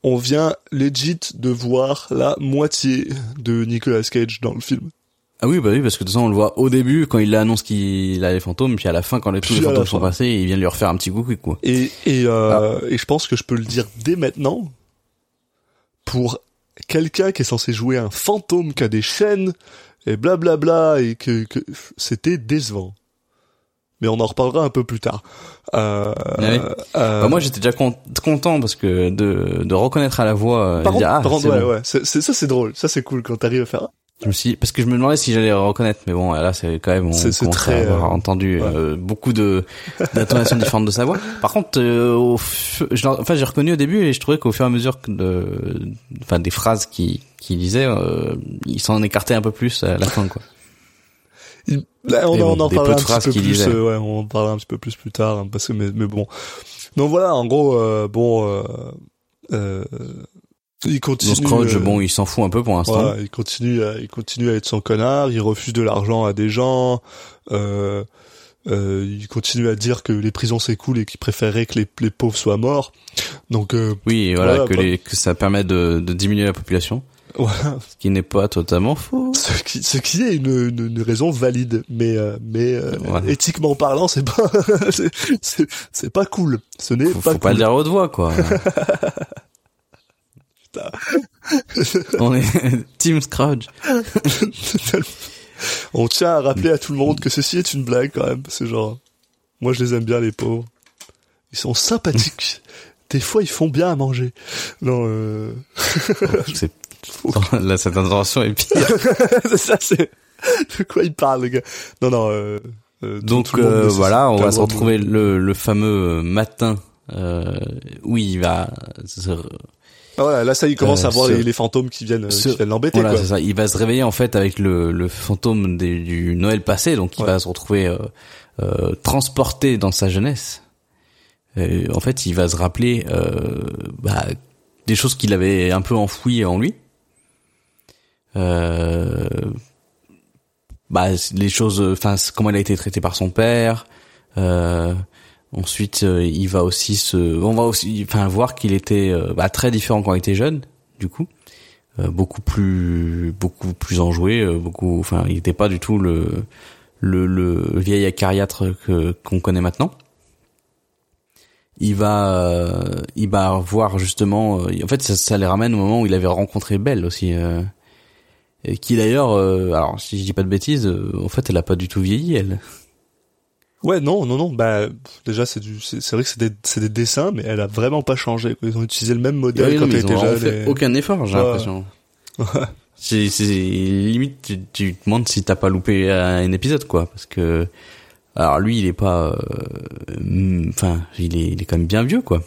on vient legit de voir la moitié de Nicolas Cage dans le film. Ah oui, bah oui, parce que de toute façon, on le voit au début quand il annonce qu'il a les fantômes, puis à la fin, quand les, tous les fantômes sont passés, il vient lui refaire un petit coucou, quoi. Et et Ah. euh, et je pense que je peux le dire dès maintenant pour quelqu'un qui est censé jouer un fantôme qui a des chaînes et blablabla et que, que c'était décevant. Mais on en reparlera un peu plus tard. Euh, Ah oui. euh, Bah, moi, j'étais déjà con- content parce que de, de reconnaître à la voix, euh, par contre, dire, ah, par contre, c'est ouais, bon. ouais, c'est, c'est- ça c'est drôle, ça c'est cool quand t'arrives à faire. Je me suis, parce que je me demandais si j'allais reconnaître, mais bon, là, c'est quand même, on C'est- très, à avoir euh, entendu euh, beaucoup de d'intonations différentes de sa voix. Par contre, euh, au je enfin, j'ai reconnu au début et je trouvais qu'au fur et à mesure de, enfin, des phrases qui qui disait, euh, il s'en écartait un peu plus à la fin, quoi. Là, on, en- bon, on en des parlera un petit peu qu'il plus. euh, ouais, on en parlera un petit peu plus plus tard, hein, parce que mais, mais bon. Donc voilà, en gros, euh, bon, euh, euh, il continue. Donc Scrooge, euh, bon, il s'en fout un peu pour l'instant. Voilà, il continue, à, il continue à être son connard. Il refuse de l'argent à des gens. Euh, euh, il continue à dire que les prisons c'est cool et qu'il préférerait que les, les pauvres soient morts. Donc euh, Oui, voilà, Voilà, que, bah. les, que ça permet de, de diminuer la population, voilà, ce qui n'est pas totalement faux. ce qui, ce qui est une, une, une raison valide, mais euh, mais euh, Voilà. éthiquement parlant, c'est pas c'est- pas cool. Ce n'est Faut, pas faut pas cool. le dire à haute voix, quoi. On est Team Scrooge. On tient à rappeler à tout le monde que ceci est une blague quand même. C'est genre, moi je les aime bien les pauvres. Ils sont sympathiques. Des fois ils font bien à manger. Non, euh... C'est là cette intervention est pire. c'est ça c'est de quoi il parle le gars. Non non. Euh... euh, Donc tout euh, voilà, on va se retrouver le, le fameux matin euh, où il va se, voilà, là ça il commence Euh, à voir ce- les, les fantômes qui viennent, euh, ce- qui viennent l'embêter voilà, quoi. ça. Il va se réveiller en fait avec le, le fantôme des- du Noël passé, donc il Ouais. va se retrouver euh, euh, transporté dans sa jeunesse. En fait, il va se rappeler euh, bah, des choses qu'il avait un peu enfouies en lui. Euh, bah, les choses, enfin, comment il a été traité par son père. Euh, ensuite, euh, il va aussi se, on va aussi, enfin, voir qu'il était euh, bah, très différent quand il était jeune, du coup, Euh, beaucoup plus, beaucoup plus enjoué, euh, beaucoup, enfin, il n'était pas du tout le, le, le vieil acariâtre que qu'on connaît maintenant. Il va, euh, il va voir justement, euh, en fait, ça, ça les ramène au moment où il avait rencontré Belle aussi. et qui d'ailleurs, alors si je dis pas de bêtises, en fait, elle a pas du tout vieilli, elle. Ouais, non, non, non. Bah, déjà, c'est du, c'est vrai que c'est des, c'est des dessins, mais elle a vraiment pas changé. Ils ont utilisé le même modèle Ouais, quand elle ils était ont jeune. fait et- aucun effort, j'ai Ouais. l'impression. C'est, c'est limite tu, tu te demandes si t'as pas loupé un épisode quoi, parce que alors lui il est pas, euh, hum, enfin il est, il est quand même bien vieux quoi.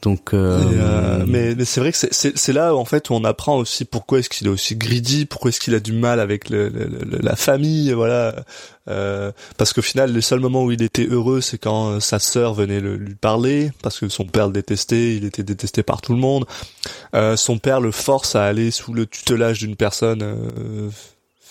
Donc euh, euh, mais mais c'est vrai que c'est là en fait où on apprend aussi pourquoi est-ce qu'il est aussi greedy, pourquoi est-ce qu'il a du mal avec le, le- le- la famille, voilà. Euh, parce qu'au final, le seul moment où il était heureux, c'est quand euh, sa sœur venait le- lui parler, parce que son père le détestait, il était détesté par tout le monde. Euh, son père le force à aller sous le tutelage d'une personne.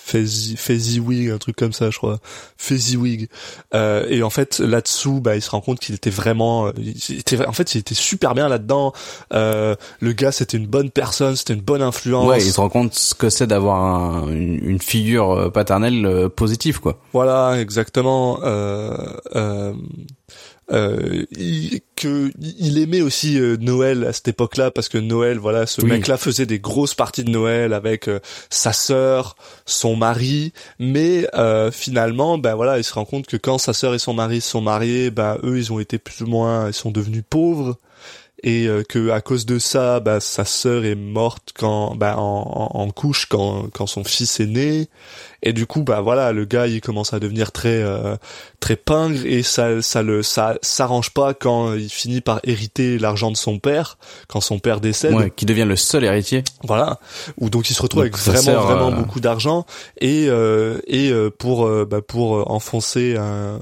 Fezzi- Fezziwig, un truc comme ça, je crois. Fezziwig. Euh, et en fait, là-dessous, bah, il se rend compte qu'il était vraiment, euh, il était, en fait, il était super bien là-dedans. Euh, le gars, c'était une bonne personne, c'était une bonne influence. ouais, il se rend compte ce que c'est d'avoir un- une, une figure euh, paternelle euh, positive quoi. Voilà, exactement. Euh, euh, il, que il aimait aussi euh, Noël à cette époque-là parce que Noël, voilà, ce Oui. mec-là faisait des grosses parties de Noël avec euh, sa sœur, son mari, mais euh, finalement, ben voilà, il se rend compte que quand sa sœur et son mari sont mariés, ben eux, ils ont été plus ou moins, ils sont devenus pauvres et euh, que à cause de ça, bah, sa sœur est morte quand, bah, en, en, en couche quand, quand son fils est né. Et du coup, bah voilà, le gars il commence à devenir très euh, très pingre et ça ça le ça s'arrange pas quand il finit par hériter l'argent de son père quand son père décède. Ouais, qui devient le seul héritier. Voilà, ou donc il se retrouve Donc, avec vraiment sœur, vraiment euh, beaucoup d'argent et euh, et euh, pour bah, pour enfoncer un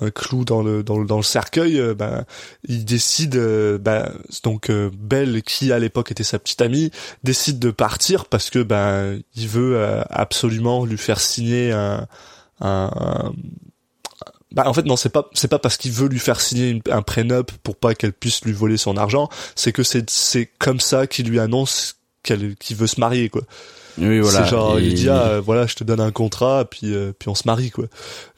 un clou dans le dans le dans le cercueil, euh, bah, il décide euh, bah, donc euh, Belle qui à l'époque était sa petite amie décide de partir parce que bah il veut absolument lui faire signer un un, bah en fait non c'est pas c'est pas parce qu'il veut lui faire signer un prenup pour pas qu'elle puisse lui voler son argent. C'est que c'est c'est comme ça qu'il lui annonce qu'elle qu'il veut se marier quoi Oui, voilà. c'est genre il Et- dit ah euh, voilà je te donne un contrat puis euh, puis on se marie quoi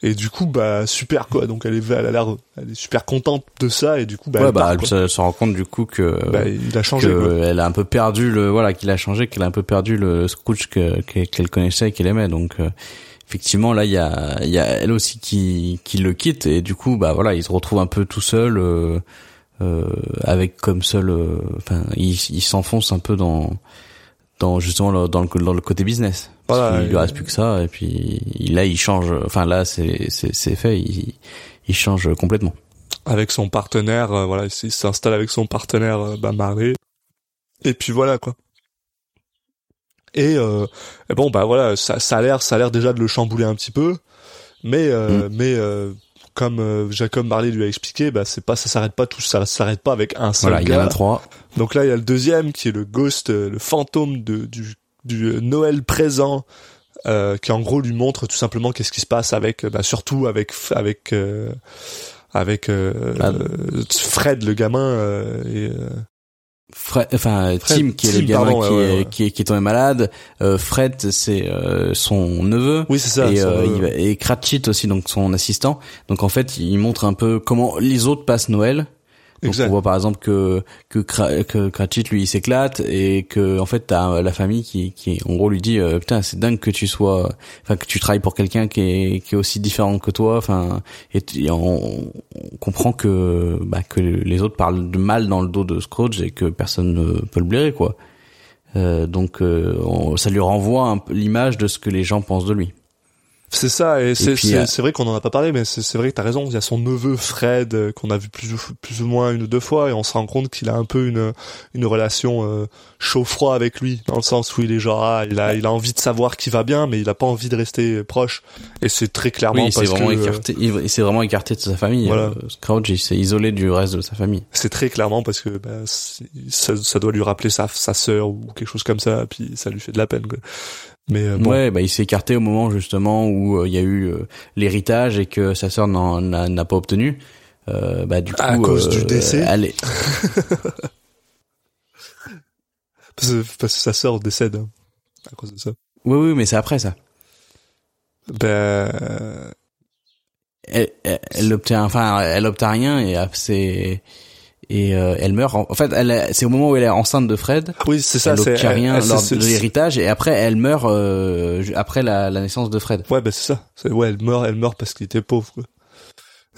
et du coup bah super quoi donc elle est elle a l'air elle est super contente de ça et du coup bah, ouais, elle bah, part, elle se, se rend compte du coup que Bah, il a changé quoi. que elle a un peu perdu le voilà qu'il a changé qu'elle a un peu perdu le Scrooge que que- qu'elle connaissait et qu'elle aimait donc euh, effectivement là il y a il y a elle aussi qui qui le quitte et du coup bah voilà il se retrouve un peu tout seul euh, euh, avec comme seul euh, enfin il il s'enfonce un peu dans dans justement le- dans le dans le côté business. Parce Voilà, qu'il lui reste plus que ça et puis il- là il change enfin là c'est c'est c'est fait il il change complètement. Avec son partenaire euh, voilà il il s'installe avec son partenaire euh, bah maré et puis voilà quoi. Et, euh, et bon bah voilà ça ça a l'air ça a l'air déjà de le chambouler un petit peu mais euh, mais euh, comme euh, Jacob Marley lui a expliqué bah c'est pas ça s'arrête pas tout ça s'arrête pas avec un seul voilà il y en gars. a trois. Donc là il y a le deuxième qui est le ghost euh, le fantôme de du du euh, Noël présent euh, qui en gros lui montre tout simplement qu'est-ce qui se passe avec bah, surtout avec avec euh, avec euh, Fred le gamin euh, et euh, Fred, enfin Fred, Tim qui est Tim, le gamin pardon, qui, ouais, est, ouais, ouais. qui est qui est tombé malade. Euh, Fred c'est euh, son neveu. oui c'est ça et, euh, euh, il va- et Cratchit aussi donc son assistant. Donc en fait il montre un peu comment les autres passent Noël. Donc on voit par exemple que que, que Cratchit lui il s'éclate et que en fait t'as la famille qui qui en gros lui dit euh, putain c'est dingue que tu sois enfin que tu travailles pour quelqu'un qui est qui est aussi différent que toi enfin et, on, on comprend que bah que les autres parlent de mal dans le dos de Scrooge et que personne ne peut le blairer quoi. Euh, donc euh, on- ça lui renvoie un peu l'image de ce que les gens pensent de lui. C'est ça et c'est euh, c'est vrai qu'on en a pas parlé mais c'est vrai que t'as raison il y a son neveu Fred euh, qu'on a vu plus ou, plus ou moins une ou deux fois et on se rend compte qu'il a un peu une une relation euh, chaud froid avec lui dans le sens où il est genre ah, il a il a envie de savoir qui va bien mais il a pas envie de rester proche et c'est très clairement Oui, il s'est parce vraiment que écarté. Il, s'est vraiment écarté de sa famille. Voilà. Euh, Scrooge, il s'est isolé du reste de sa famille. c'est très clairement parce que bah, ça, ça doit lui rappeler sa sa sœur ou quelque chose comme ça puis ça lui fait de la peine quoi. Mais euh, bon Ouais, bah il s'est écarté au moment justement où euh, il y a eu euh, l'héritage et que sa sœur n'en n'a pas obtenu. Euh, bah du coup, À cause du décès elle est- parce, que, parce que sa sœur décède hein, à cause de ça Oui, oui, mais c'est après ça. ben Elle, elle, elle obtient, enfin, elle obtient rien et euh, c'est et euh, elle meurt. En, en fait, c'est au moment où elle est enceinte de Fred. oui c'est ça elle c'est obtient elle- rien elle- lors de l'héritage et après elle meurt euh, après la, la naissance de Fred. Ouais, bah c'est ça. Ouais, elle meurt, elle meurt parce qu'il était pauvre.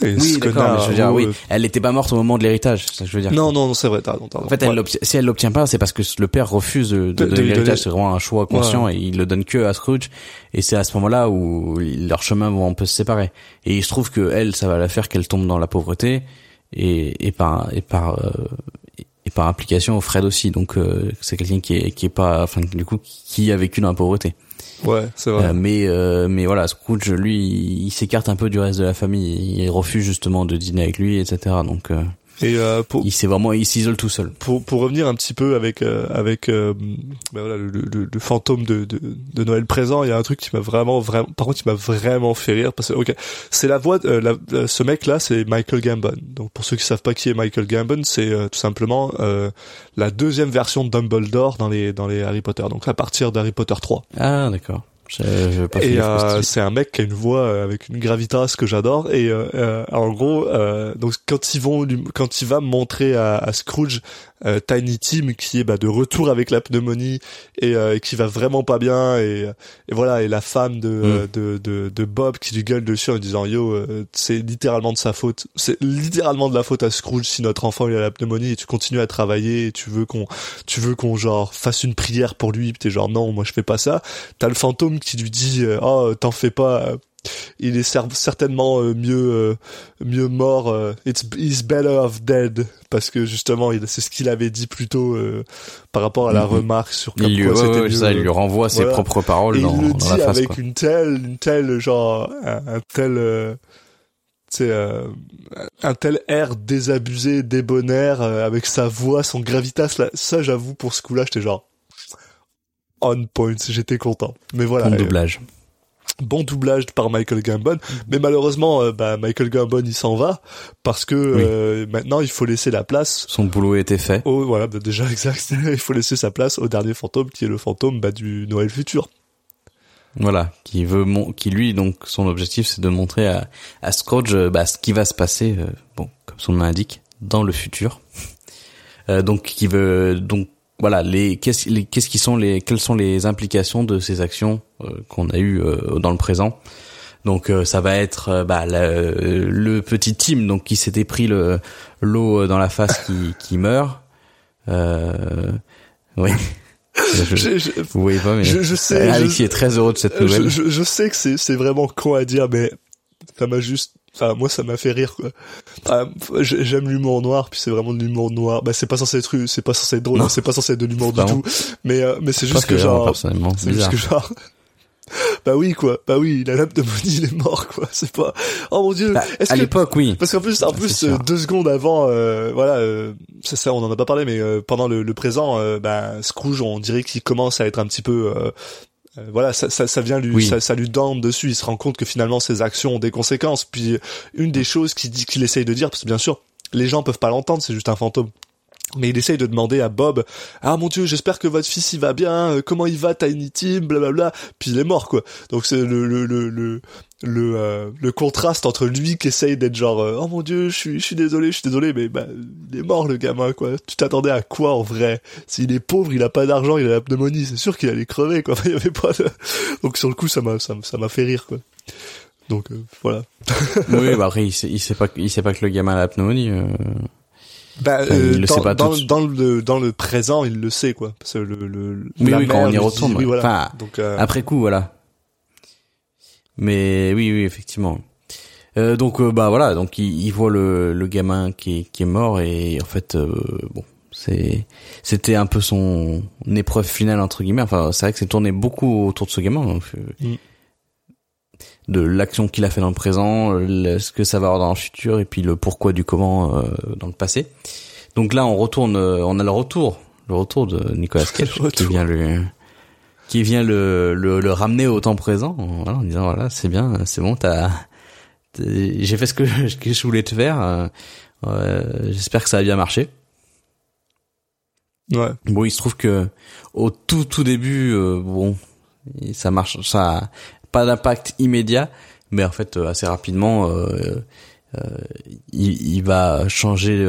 Et Oui, d'accord, je veux dire, oh, oui, euh, elle n'était pas morte au moment de l'héritage, ça que je veux dire. Non, non, non, c'est vrai, raison, t'as En fait, elle Ouais. si elle l'obtient pas, c'est parce que le père refuse de, de De- de donner l'héritage. C'est vraiment un choix conscient et il le donne que à Scrooge. Et c'est à ce moment-là où leurs chemins vont un peu se séparer. Et il se trouve que elle, ça va la faire qu'elle tombe dans la pauvreté et, et par et par euh, et par implication Fred aussi. Donc euh, c'est quelqu'un qui est qui est pas, enfin du coup qui a vécu dans la pauvreté. Ouais, c'est vrai. Euh, mais euh, mais voilà, Scrooge lui, il s'écarte un peu du reste de la famille. Il refuse justement de dîner avec lui, etc. Donc euh, Et euh, pour, il s'est vraiment, il s'isole tout seul. pour pour revenir un petit peu avec euh, avec euh, ben voilà le, le, le fantôme de, de de Noël présent, il y a un truc qui m'a vraiment vraiment par contre qui m'a vraiment fait rire parce que ok c'est la voix euh, la- euh, ce mec là c'est Michael Gambon. Donc pour ceux qui savent pas qui est Michael Gambon, c'est euh, tout simplement euh, la deuxième version de Dumbledore dans les dans les Harry Potter. Donc à partir d'Harry Potter 3. Ah d'accord. Pas Et euh, c'est un mec qui a une voix euh, avec une gravitas que j'adore. Et euh, euh, en gros, euh, donc quand ils vont, lui- quand il va montrer à, à Scrooge euh, Tiny Tim qui est bah, de retour avec la pneumonie et, euh, et qui va vraiment pas bien et, et voilà et la femme de, euh, de, de de Bob qui lui gueule dessus en disant yo euh, c'est littéralement de sa faute. C'est littéralement de la faute à Scrooge si notre enfant il a la pneumonie et tu continues à travailler et tu veux qu'on tu veux qu'on genre fasse une prière pour lui. T'es genre non moi je fais pas ça. T'as le fantôme qui lui dit oh t'en fais pas il est cer- certainement euh, mieux euh, mieux mort euh, it's he's better off dead parce que justement c'est ce qu'il avait dit plus tôt par rapport à la Mhm. remarque sur comme il lui, quoi ouais, c'était ouais, mieux, ça, il lui renvoie ses voilà. propres paroles et dans, il le dans dit la face. avec quoi. une telle une telle genre un, un tel euh, un tel air désabusé débonnaire euh, avec sa voix son gravitas là ça j'avoue pour ce coup là j'étais genre on point j'étais content mais voilà Bon euh, doublage. Bon doublage par Michael Gambon, mais malheureusement, euh, bah, Michael Gambon il s'en va parce que euh, maintenant il faut laisser la place. Son boulot était fait. Au, voilà, bah, déjà exact. il faut laisser sa place au dernier fantôme qui est le fantôme bah, du Noël futur. Voilà, qui veut, mon, qui lui donc son objectif c'est de montrer à, à Scrooge euh, bah, ce qui va se passer, euh, bon comme son nom l'indique, dans le futur. Euh, donc qui veut donc voilà les qu'est-ce les qu'est-ce qui sont les quelles sont les implications de ces actions euh, qu'on a eues euh, dans le présent. Donc euh, ça va être euh, bah, la- euh, le petit Tim donc qui s'était pris le l'eau dans la face qui qui meurt. Euh, oui. Je- Je, je, vous voyez pas mais je, je sais, Alexis est très heureux de cette euh, nouvelle. je, je, je sais que c'est c'est vraiment con à dire, mais ça m'a juste Enfin, moi, ça m'a fait rire, quoi. Enfin, j'aime l'humour noir, puis c'est vraiment de l'humour noir. Bah, c'est pas censé être, c'est pas censé être drôle, c'est pas censé être de l'humour du tout. Mais, euh, mais c'est juste que genre, personnellement, c'est juste bizarre. que genre, bah oui, quoi. Bah oui, la lame de Moni, il est mort, quoi. C'est pas, oh mon dieu. Bah, à que, l'époque, oui. parce qu'en plus, en plus, euh, deux secondes avant, euh, voilà, euh, c'est ça, on en a pas parlé, mais euh, pendant le, le présent, euh, ben Scrooge, on dirait qu'il commence à être un petit peu, euh, voilà, ça, ça, ça vient lui, Oui. ça, ça lui donne dessus. Il se rend compte que finalement ses actions ont des conséquences. Puis une des choses qu'il dit, qu'il essaye de dire, parce que bien sûr, les gens peuvent pas l'entendre, c'est juste un fantôme. Mais il essaye de demander à Bob, ah mon dieu, j'espère que votre fils il va bien, euh, comment il va Tiny Tim, blablabla. Puis il est mort quoi. Donc c'est le le le le le, euh, le contraste entre lui qui essaye d'être genre, euh, oh mon dieu, je suis je suis désolé, je suis désolé, mais bah il est mort le gamin quoi. Tu t'attendais à quoi en vrai? S'il est pauvre, il a pas d'argent, il a la pneumonie, c'est sûr qu'il allait crever quoi. Il y avait pas de... Donc sur le coup ça m'a ça m'a- ça m'a fait rire quoi. Donc euh, voilà. oui, bah après, il sait, il sait pas, il sait pas que le gamin a la pneumonie. euh. Bah, euh, le dans, sait pas dans, dans le dans le présent, il le sait quoi. Parce que le, le Oui, la oui, quand mère on y retourne, dit- oui, voilà. Enfin, Donc euh, Après coup, voilà. Mais oui, oui, effectivement. Euh, donc, euh, bah voilà, donc il, il voit le, le gamin qui est, qui est mort et en fait, euh, bon, c'est, c'était un peu son épreuve finale entre guillemets. Enfin, c'est vrai que c'est tourné beaucoup autour de ce gamin. donc, euh, Mm. De l'action qu'il a fait dans le présent, le- ce que ça va avoir dans le futur et puis le pourquoi du comment euh, dans le passé. Donc là, on retourne, euh, on a le retour, le retour de Nicolas Cage qui retour. vient le qui vient le, le, le ramener au temps présent en, voilà, en disant voilà c'est bien c'est bon t'as j'ai fait ce que, je voulais te faire euh, j'espère que ça a bien marché ouais. bon il se trouve que au tout tout début euh, bon ça marche ça a pas d'impact immédiat mais en fait euh, assez rapidement euh, euh, il, il va changer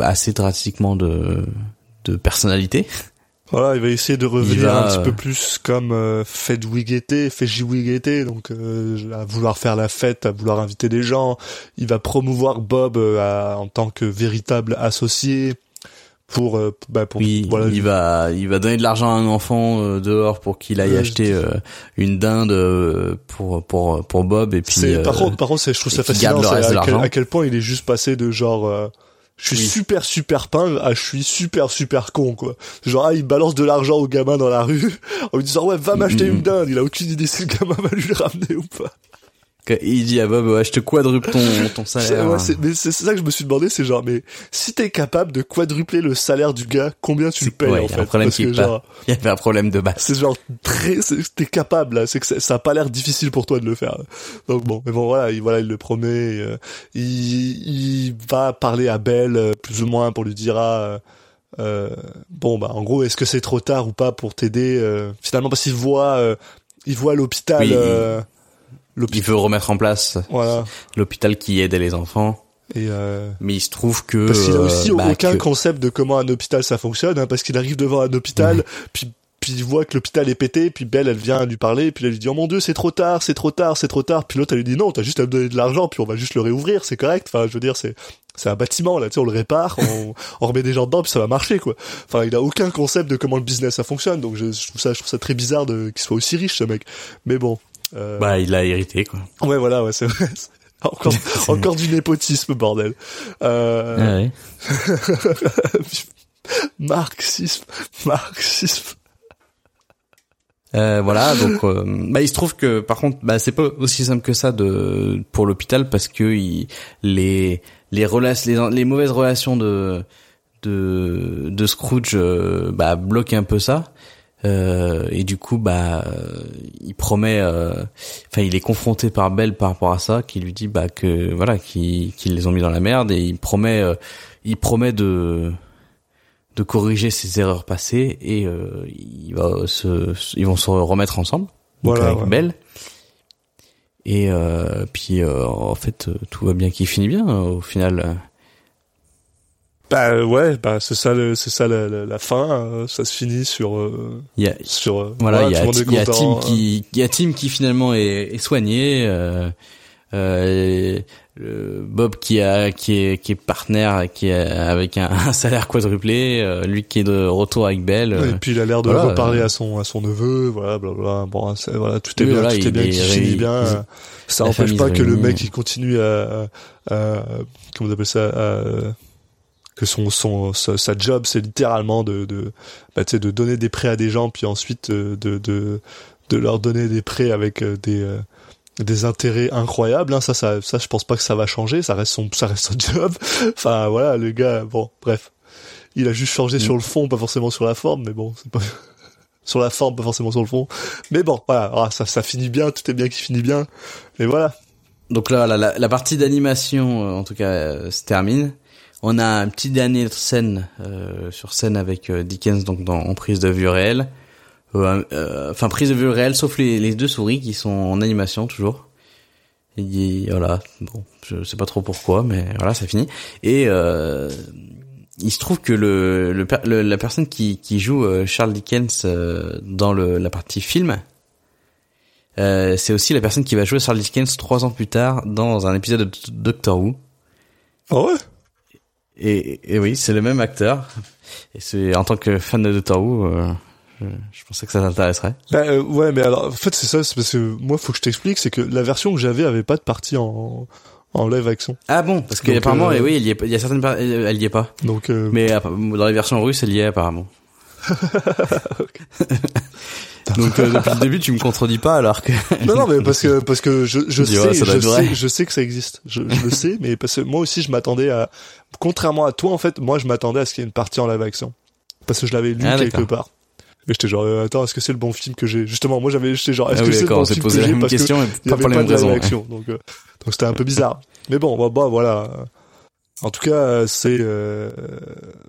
assez drastiquement de de personnalité Voilà, il va essayer de revenir va, un petit euh, peu plus comme euh, fait Wigete, fait Wigete, donc euh, à vouloir faire la fête, à vouloir inviter des gens. Il va promouvoir Bob euh, à- en tant que véritable associé pour euh, bah, pour Oui, voilà il va, il va donner de l'argent à un enfant euh, dehors pour qu'il aille Ouais, acheter euh, une dinde euh, pour pour pour Bob et puis. Euh, par contre, par contre, je trouve ça fascinant. à, quel, à quel point il est juste passé de genre, euh, je suis Oui. super super peint à je suis super super con quoi. Genre ah, il balance de l'argent au gamin dans la rue en lui disant ouais va m'acheter Mhm. une dinde. Il a aucune idée si le gamin va lui le ramener ou pas. Il dit à Bob, ouais, je te quadruple ton salaire. ouais, mais c'est ça que je me suis demandé, c'est genre mais si t'es capable de quadrupler le salaire du gars, combien tu le payes ouais, en il y a fait Parce que genre Il y avait un problème de base. c'est genre très t'es capable là c'est que ça, a pas l'air difficile pour toi de le faire donc bon mais bon voilà il voilà il le promet euh, il, il va parler à Belle euh, plus ou moins pour lui dire ah, euh, bon bah en gros est-ce que c'est trop tard ou pas pour t'aider finalement parce qu'il voit il voit l'hôpital Oui, il- veut remettre en place voilà l'hôpital qui aidait les enfants, et euh, mais il se trouve que Parce qu'il a aussi euh, bah, aucun que- concept de comment un hôpital ça fonctionne, hein, parce qu'il arrive devant un hôpital, puis puis il voit que l'hôpital est pété, puis Belle elle vient lui parler, puis elle lui dit oh mon dieu c'est trop tard, c'est trop tard, c'est trop tard, puis l'autre elle lui dit non t'as juste à me donner de l'argent, puis on va juste le réouvrir, c'est correct, enfin je veux dire c'est c'est un bâtiment là, tu sais on le répare, on, on remet des gens dedans puis ça va marcher quoi. Enfin il a aucun concept de comment le business ça fonctionne, donc je, je trouve ça je trouve ça très bizarre de qu'il soit aussi riche ce mec. Mais bon. Euh, bah il a hérité quoi. ouais voilà ouais c'est vrai. Encore, encore du népotisme, bordel. Euh, Marxisme, marxisme. Euh, voilà, donc euh, bah il se trouve que par contre bah c'est pas aussi simple que ça de pour l'hôpital parce que il, les les relations les, les mauvaises relations de de de Scrooge euh, bah bloquent un peu ça. Euh, et du coup bah il promet euh, enfin il est confronté par Belle par rapport à ça qui lui dit bah que voilà qu'ils qu'ils les ont mis dans la merde et il promet euh, il promet de de corriger ses erreurs passées et euh, il va se, ils vont se remettre ensemble. Donc Voilà, avec ouais. Belle et euh, puis euh, en fait tout va bien qui finit bien au final Bah euh, ouais, bah c'est ça, c'est ça la, la, la fin. euh, ça se finit sur euh, y a sur. euh, voilà il y a, est il y a Tim qui il y a Tim qui finalement est, est soigné euh, euh, Bob qui a qui est qui est partenaire qui est avec un, un salaire quadruplé euh, lui qui est de retour avec Belle euh, euh, Et puis il a l'air de voilà, reparler euh, à son à son neveu, voilà, blablabla. Bon, c'est- voilà, tout est Oui, bien, voilà, tout est bien est qui finit bien. euh, Ça la empêche famille pas que le mec il continue à, à, à- comment on appelle ça, à, que son son sa, sa job c'est littéralement de de bah, de donner des prêts à des gens puis ensuite euh, de de de leur donner des prêts avec euh, des euh, des intérêts incroyables hein. ça ça ça je pense pas que ça va changer. Ça reste son ça reste son job. Enfin voilà le gars bon bref. Il a juste changé sur le fond pas forcément sur la forme mais bon c'est pas sur la forme pas forcément sur le fond. Mais bon voilà. Ah, ça ça finit bien. Tout est bien qui finit bien. Et voilà. Donc là, la, la, partie d'animation, en tout cas, euh, se termine. On a un petit dernier scène euh, sur scène avec euh, Dickens, donc dans, en prise de vue réelle. Euh, euh, Enfin, prise de vue réelle, sauf les, les deux souris qui sont en animation toujours. Et il- voilà, bon, je sais pas trop pourquoi, mais voilà, ça finit. Et il se trouve que le, le, le- la personne qui, qui joue Charles Dickens dans le, la partie film, euh, c'est aussi la personne qui va jouer Charles Dickens trois ans plus tard dans un épisode de Doctor Who. ah ouais? Et, et oui, c'est le même acteur. Et c'est en tant que fan de Doctor Who, euh, je, je pensais que ça t'intéresserait. Bah, euh, ouais, mais alors, en fait, c'est ça, c'est parce que moi, faut que je t'explique, c'est que la version que j'avais avait pas de partie en, en live action. Ah bon, parce qu'apparemment, euh, oui, il y, a, il y a certaines, par- elle y est pas. Donc, euh, Mais app- dans les versions russes, elle y est apparemment. Donc euh, depuis le début, tu me contredis pas alors que. non, non, mais parce que, parce que je, je sais, ouais, je sais, je sais que ça existe. Je, je le sais, mais parce que moi aussi, je m'attendais à, contrairement à toi, en fait, moi, je m'attendais à ce qu'il y ait une partie en live action. Parce que je l'avais lu Ah, quelque part. Et j'étais genre, euh, attends, est-ce que c'est le bon film que j'ai? Justement, moi, j'avais, j'étais genre, est-ce Ah que oui, c'est le bon film posé que j'ai? Parce que question il y pas avait pas mêmes de raisons. action. Donc, euh, donc c'était un peu bizarre. Mais bon, bah, bah, voilà. En tout cas, c'est, euh,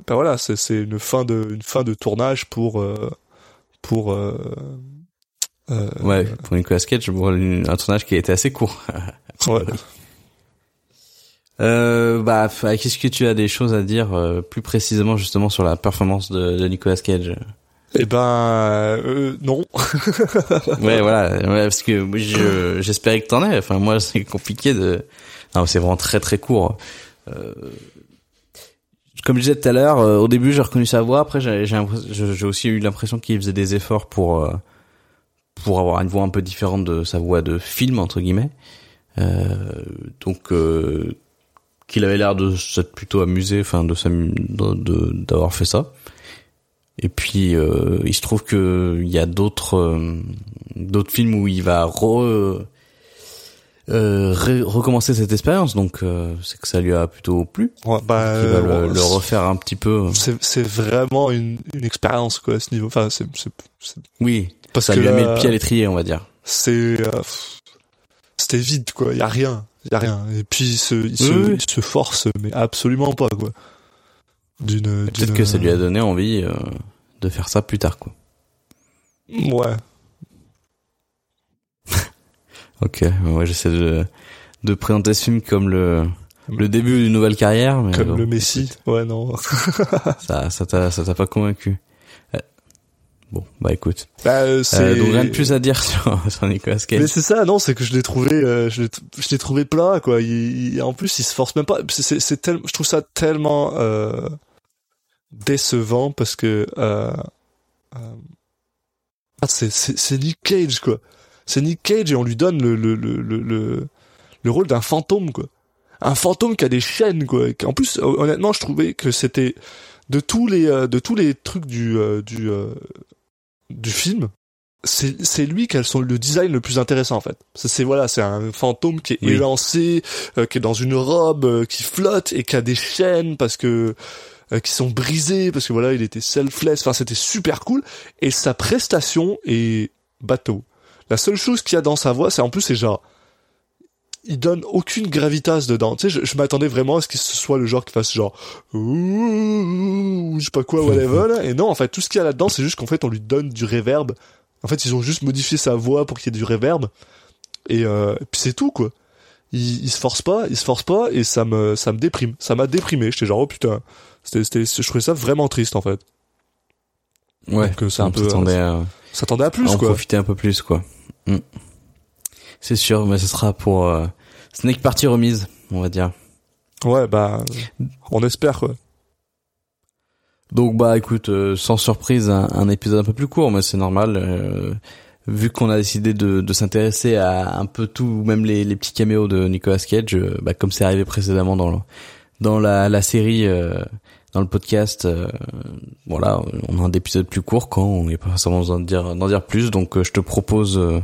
bah voilà, c'est, c'est une fin de, une fin de tournage pour, euh, pour, euh, euh, Ouais, pour Nicolas Cage, une- un tournage qui a été assez court. ouais. Euh, bah, qu'est-ce que tu as des choses à dire euh, plus précisément justement sur la performance de, de Nicolas Cage? Eh ben, euh, non. ouais, voilà, ouais, parce que je, j'espérais que t'en aies. Enfin, moi, c'est compliqué de. Non, c'est vraiment très très court. Euh, comme je disais tout à l'heure, euh, au début, j'ai reconnu sa voix. Après, j'ai, aussi eu l'impression qu'il faisait des efforts pour euh, pour avoir une voix un peu différente de sa voix de film entre guillemets. Euh, donc, qu'il avait l'air de s'être plutôt amusé, enfin, de, d'avoir fait ça. Et puis euh, il se trouve que il y a d'autres euh, d'autres films où il va re, euh, recommencer cette expérience, donc euh, c'est que ça lui a plutôt plu. Ouais, bah, il va le, le, refaire un petit peu. C'est vraiment une, une expérience quoi à ce niveau. Enfin, c'est oui, parce ça lui a mis le pied à l'étrier, on va dire. C'est c'était vide quoi. Il y a rien, il y a rien. Et puis il se il, se, il se force, mais absolument pas quoi. Peut-être que ça lui a donné envie euh, de faire ça plus tard, quoi. Ouais. Ok, ouais, j'essaie de, de présenter ce film comme le, le début d'une nouvelle carrière. Mais comme le Messi, ouais, non. ça, ça t'a, ça t'a pas convaincu. Euh, bon, bah écoute. Bah, euh, euh, donc rien de plus à dire sur, sur Nicolas Cage. Mais c'est ça, non, c'est que je l'ai trouvé, euh, je l'ai, je l'ai trouvé plat, quoi. Il, il, en plus, il se force même pas. C'est, c'est tellement, je trouve ça tellement euh, décevant parce que euh, euh, ah, c'est, c'est, c'est Nick Cage quoi. C'est Nick Cage et on lui donne le le le le, le rôle d'un fantôme quoi. Un fantôme qui a des chaînes quoi. En plus honnêtement je trouvais que c'était de tous les euh, de tous les trucs du euh, du euh, du film c'est c'est lui qui a son, le design le plus intéressant en fait. C'est voilà, c'est un fantôme qui est oui. élancé, euh, qui est dans une robe, euh, qui flotte et qui a des chaînes parce que euh, qui sont brisés parce que voilà, il était selfless. Enfin, c'était super cool. Et sa prestation est bateau. La seule chose qu'il y a dans sa voix, c'est en plus, c'est genre, il donne aucune gravitas dedans. Tu sais, je, je m'attendais vraiment à ce qu'il soit le genre qui fasse genre, ouh, je sais pas quoi, whatever. Là. Et non, en fait, tout ce qu'il y a là-dedans, c'est juste qu'en fait, on lui donne du reverb. En fait, ils ont juste modifié sa voix pour qu'il y ait du reverb. Et, euh, et puis c'est tout, quoi. Il, il se force pas, il se force pas, et ça me, ça me déprime. Ça m'a déprimé. J'étais genre, oh putain. C'était, je trouvais ça vraiment triste en fait. Ouais. Donc c'est un peu. S'attendait à, s'attendait à plus à en quoi. profiter un peu plus quoi. Mm. C'est sûr, mais ce sera pour. Euh, ce n'est que partie remise, on va dire. Ouais, bah, on espère quoi. Donc bah écoute, euh, sans surprise, un, un, épisode un peu plus court, mais c'est normal. Euh, vu qu'on a décidé de, de s'intéresser à un peu tout, même les, les petits caméos de Nicolas Cage, bah, comme c'est arrivé précédemment dans le, dans la, la série dans le podcast, euh, voilà, on a un épisode plus court quand on n'est pas forcément besoin de dire d'en dire plus. Donc, euh, je te propose euh,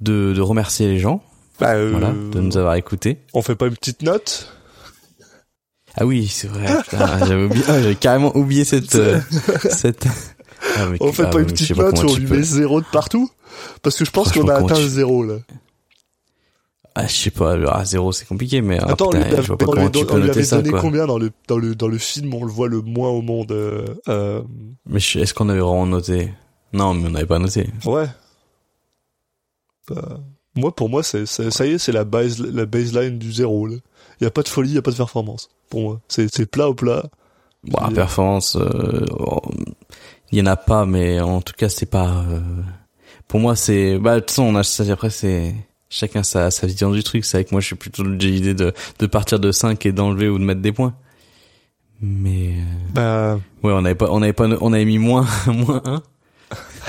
de, de remercier les gens, bah, euh, voilà, de nous avoir écoutés. On fait pas une petite note? Ah oui, c'est vrai. j'avais oublié, ah, j'avais carrément oublié cette cette. Ah, mais, on fait ah, pas une petite note, on lui met zéro de partout? Parce que je pense qu'on a atteint tu... zéro là. Ah, je sais pas, à zéro c'est compliqué, mais attends, oh, putain, lui, je vois pas comment tu peux on lui noter avait ça, donné quoi. combien dans le dans le dans le film on le voit le moins au monde euh, euh... Mais est-ce qu'on avait vraiment noté? Non, mais on n'avait pas noté. Ouais. Bah, moi pour moi c'est c'est- ça y est c'est la base la baseline du zéro. Il y a pas de folie, il y a pas de performance. Pour moi c'est c'est plat au plat. Bon, Puis, euh, performance, euh, oh, il y en a pas, mais en tout cas, c'est pas. euh, pour moi, c'est. Bah, de toute façon, on a ça. Après, c'est chacun sa, sa vision du truc. C'est avec moi, je suis plutôt j'ai l'idée de de partir de 5 et d'enlever ou de mettre des points. Mais euh, Bah ouais, on avait pas, on avait pas, on avait mis moins moins 1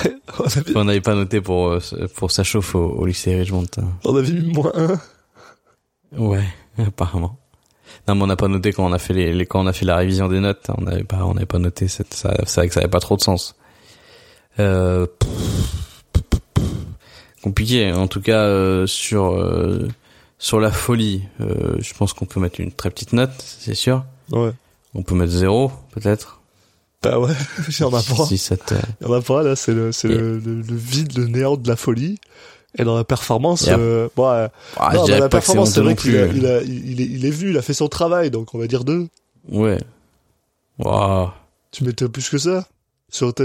on avait, On pas noté pour euh, pour sa chauffe au, au lycée Richmond. hein. on avait mis moins un. Ouais, apparemment. Non, mais on n'a pas noté quand on a fait les, les quand on a fait la révision des notes. On n'avait pas on n'avait pas noté. cette- Ça, c'est vrai que ça avait pas trop de sens. Euh, compliqué. En tout cas, euh, sur euh, sur la folie, euh, je pense qu'on peut mettre une très petite note, c'est sûr. Ouais. On peut mettre zéro, peut-être. Bah ouais, il y en a pas. Si ça te- Il y en a pas là, c'est le c'est Et- le, le, le vide, le néant de la folie. Et dans la performance, euh, bon, euh, Ah, non, dans la performance, c'est vrai qu'il a, il a, il est, il est venu, il a fait son travail, donc on va dire deux. Ouais. Waouh. Tu mettais plus que ça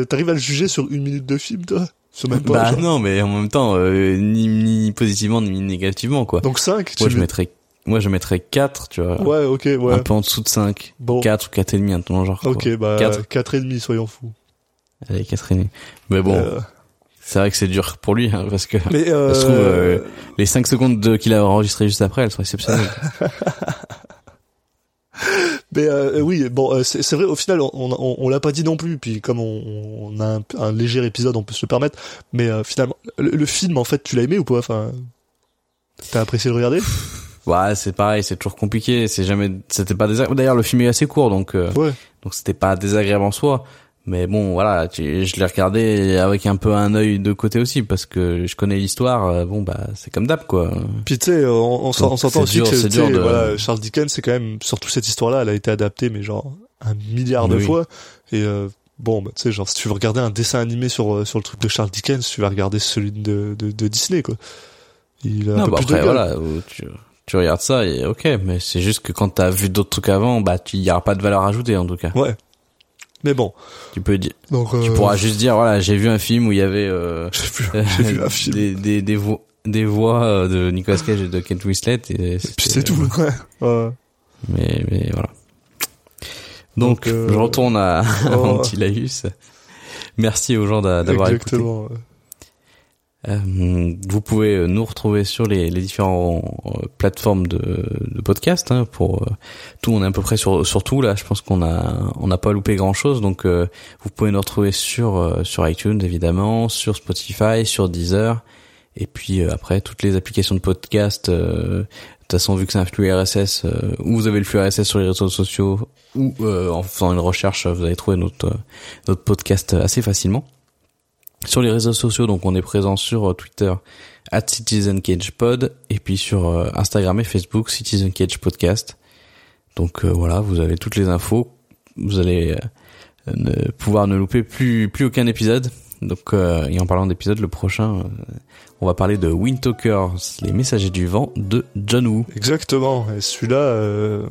T'arrives à le juger sur une minute de film, toi? Sur même pas. Bah genre. non, mais en même temps, euh, ni, ni positivement ni négativement quoi. Donc 5 moi je mettrais, moi je mettrais 4 tu vois. Ouais, ok, ouais. Un peu en dessous de 5. Bon. 4 ou 4 et demi, un ton genre. quoi. Ok, bah Quatre. 4 et demi, soyons fous. Avec Catherine. Mais bon, Euh, c'est vrai que c'est dur pour lui, hein, parce que mais euh, trouve, euh, les 5 secondes de- qu'il a enregistrées juste après, elles sont exceptionnelles. Mais euh, oui, bon, euh, c'est vrai. Au final, on, on, on l'a pas dit non plus. Puis comme on, on a un, un léger épisode, on peut se le permettre. Mais euh, finalement, le, le film, en fait, tu l'as aimé ou pas Enfin, t'as apprécié de le regarder? Ouais, c'est pareil, c'est toujours compliqué. C'est jamais, c'était pas désagréable. D'ailleurs, le film est assez court, donc euh, Ouais. donc c'était pas désagréable en soi. Mais bon, voilà, je l'ai regardé avec un peu un œil de côté aussi parce que je connais l'histoire. euh, Bon, bah, c'est comme d'hab, quoi. Puis tu sais, euh, on, on s'entend aussi dur- que c'est de- voilà, Charles Dickens, c'est quand même surtout cette histoire-là, elle a été adaptée, mais genre un milliard de Oui. fois. Et euh, bon, bah, tu sais, genre si tu veux regarder un dessin animé sur sur le truc de Charles Dickens, tu vas regarder celui de de, de Disney, quoi. Il a un peu bah plus après, de voilà, tu, tu regardes ça et ok, mais c'est juste que quand t'as vu d'autres trucs avant, bah, tu y aura pas de valeur ajoutée en tout cas. Ouais. Mais bon, Tu peux dire, donc tu euh, pourras juste dire, voilà, j'ai vu un film où il y avait euh, J'ai vu, j'ai vu un film. des des des voix des voix euh, de Nicolas Cage et de Kate Winslet et, Et puis c'est tout. Ouais. Ouais. Mais mais voilà. Donc, Donc, euh, je retourne à, à oh. Merci aux gens d'a- d'avoir écouté. Exactement. Euh, vous pouvez euh, nous retrouver sur les, les différentes plateformes de, de podcast. Hein, pour euh, tout, on est à peu près sur, sur tout là. Je pense qu'on a on n'a pas loupé grand chose. Donc euh, vous pouvez nous retrouver sur euh, sur iTunes évidemment, sur Spotify, sur Deezer, et puis euh, après toutes les applications de podcast. euh, de toute façon, vu que c'est un flux RSS, euh, ou vous avez le flux RSS sur les réseaux sociaux, ou euh, en faisant une recherche, vous allez trouver notre euh, notre podcast assez facilement. Sur les réseaux sociaux, donc on est présent sur euh, Twitter at CitizenCagePod et puis sur euh, Instagram et Facebook Citizen Cage Podcast. Donc euh, voilà, vous avez toutes les infos. Vous allez euh, ne pouvoir ne louper plus plus aucun épisode. Donc euh, et en parlant d'épisode, le prochain, euh, on va parler de Windtalkers, les messagers du vent de John Woo. Exactement. Et celui-là,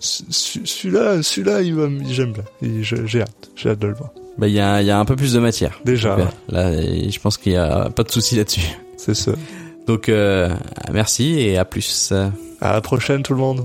ce- ce- celui-là, celui-là, il va, j'aime bien. J'ai hâte. J'ai hâte de le voir. Bah il y a, y a un peu plus de matière. Déjà, Donc, euh, Là, je pense qu'il y a pas de souci là-dessus. c'est ça. Donc euh, merci et à plus. À la prochaine, tout le monde.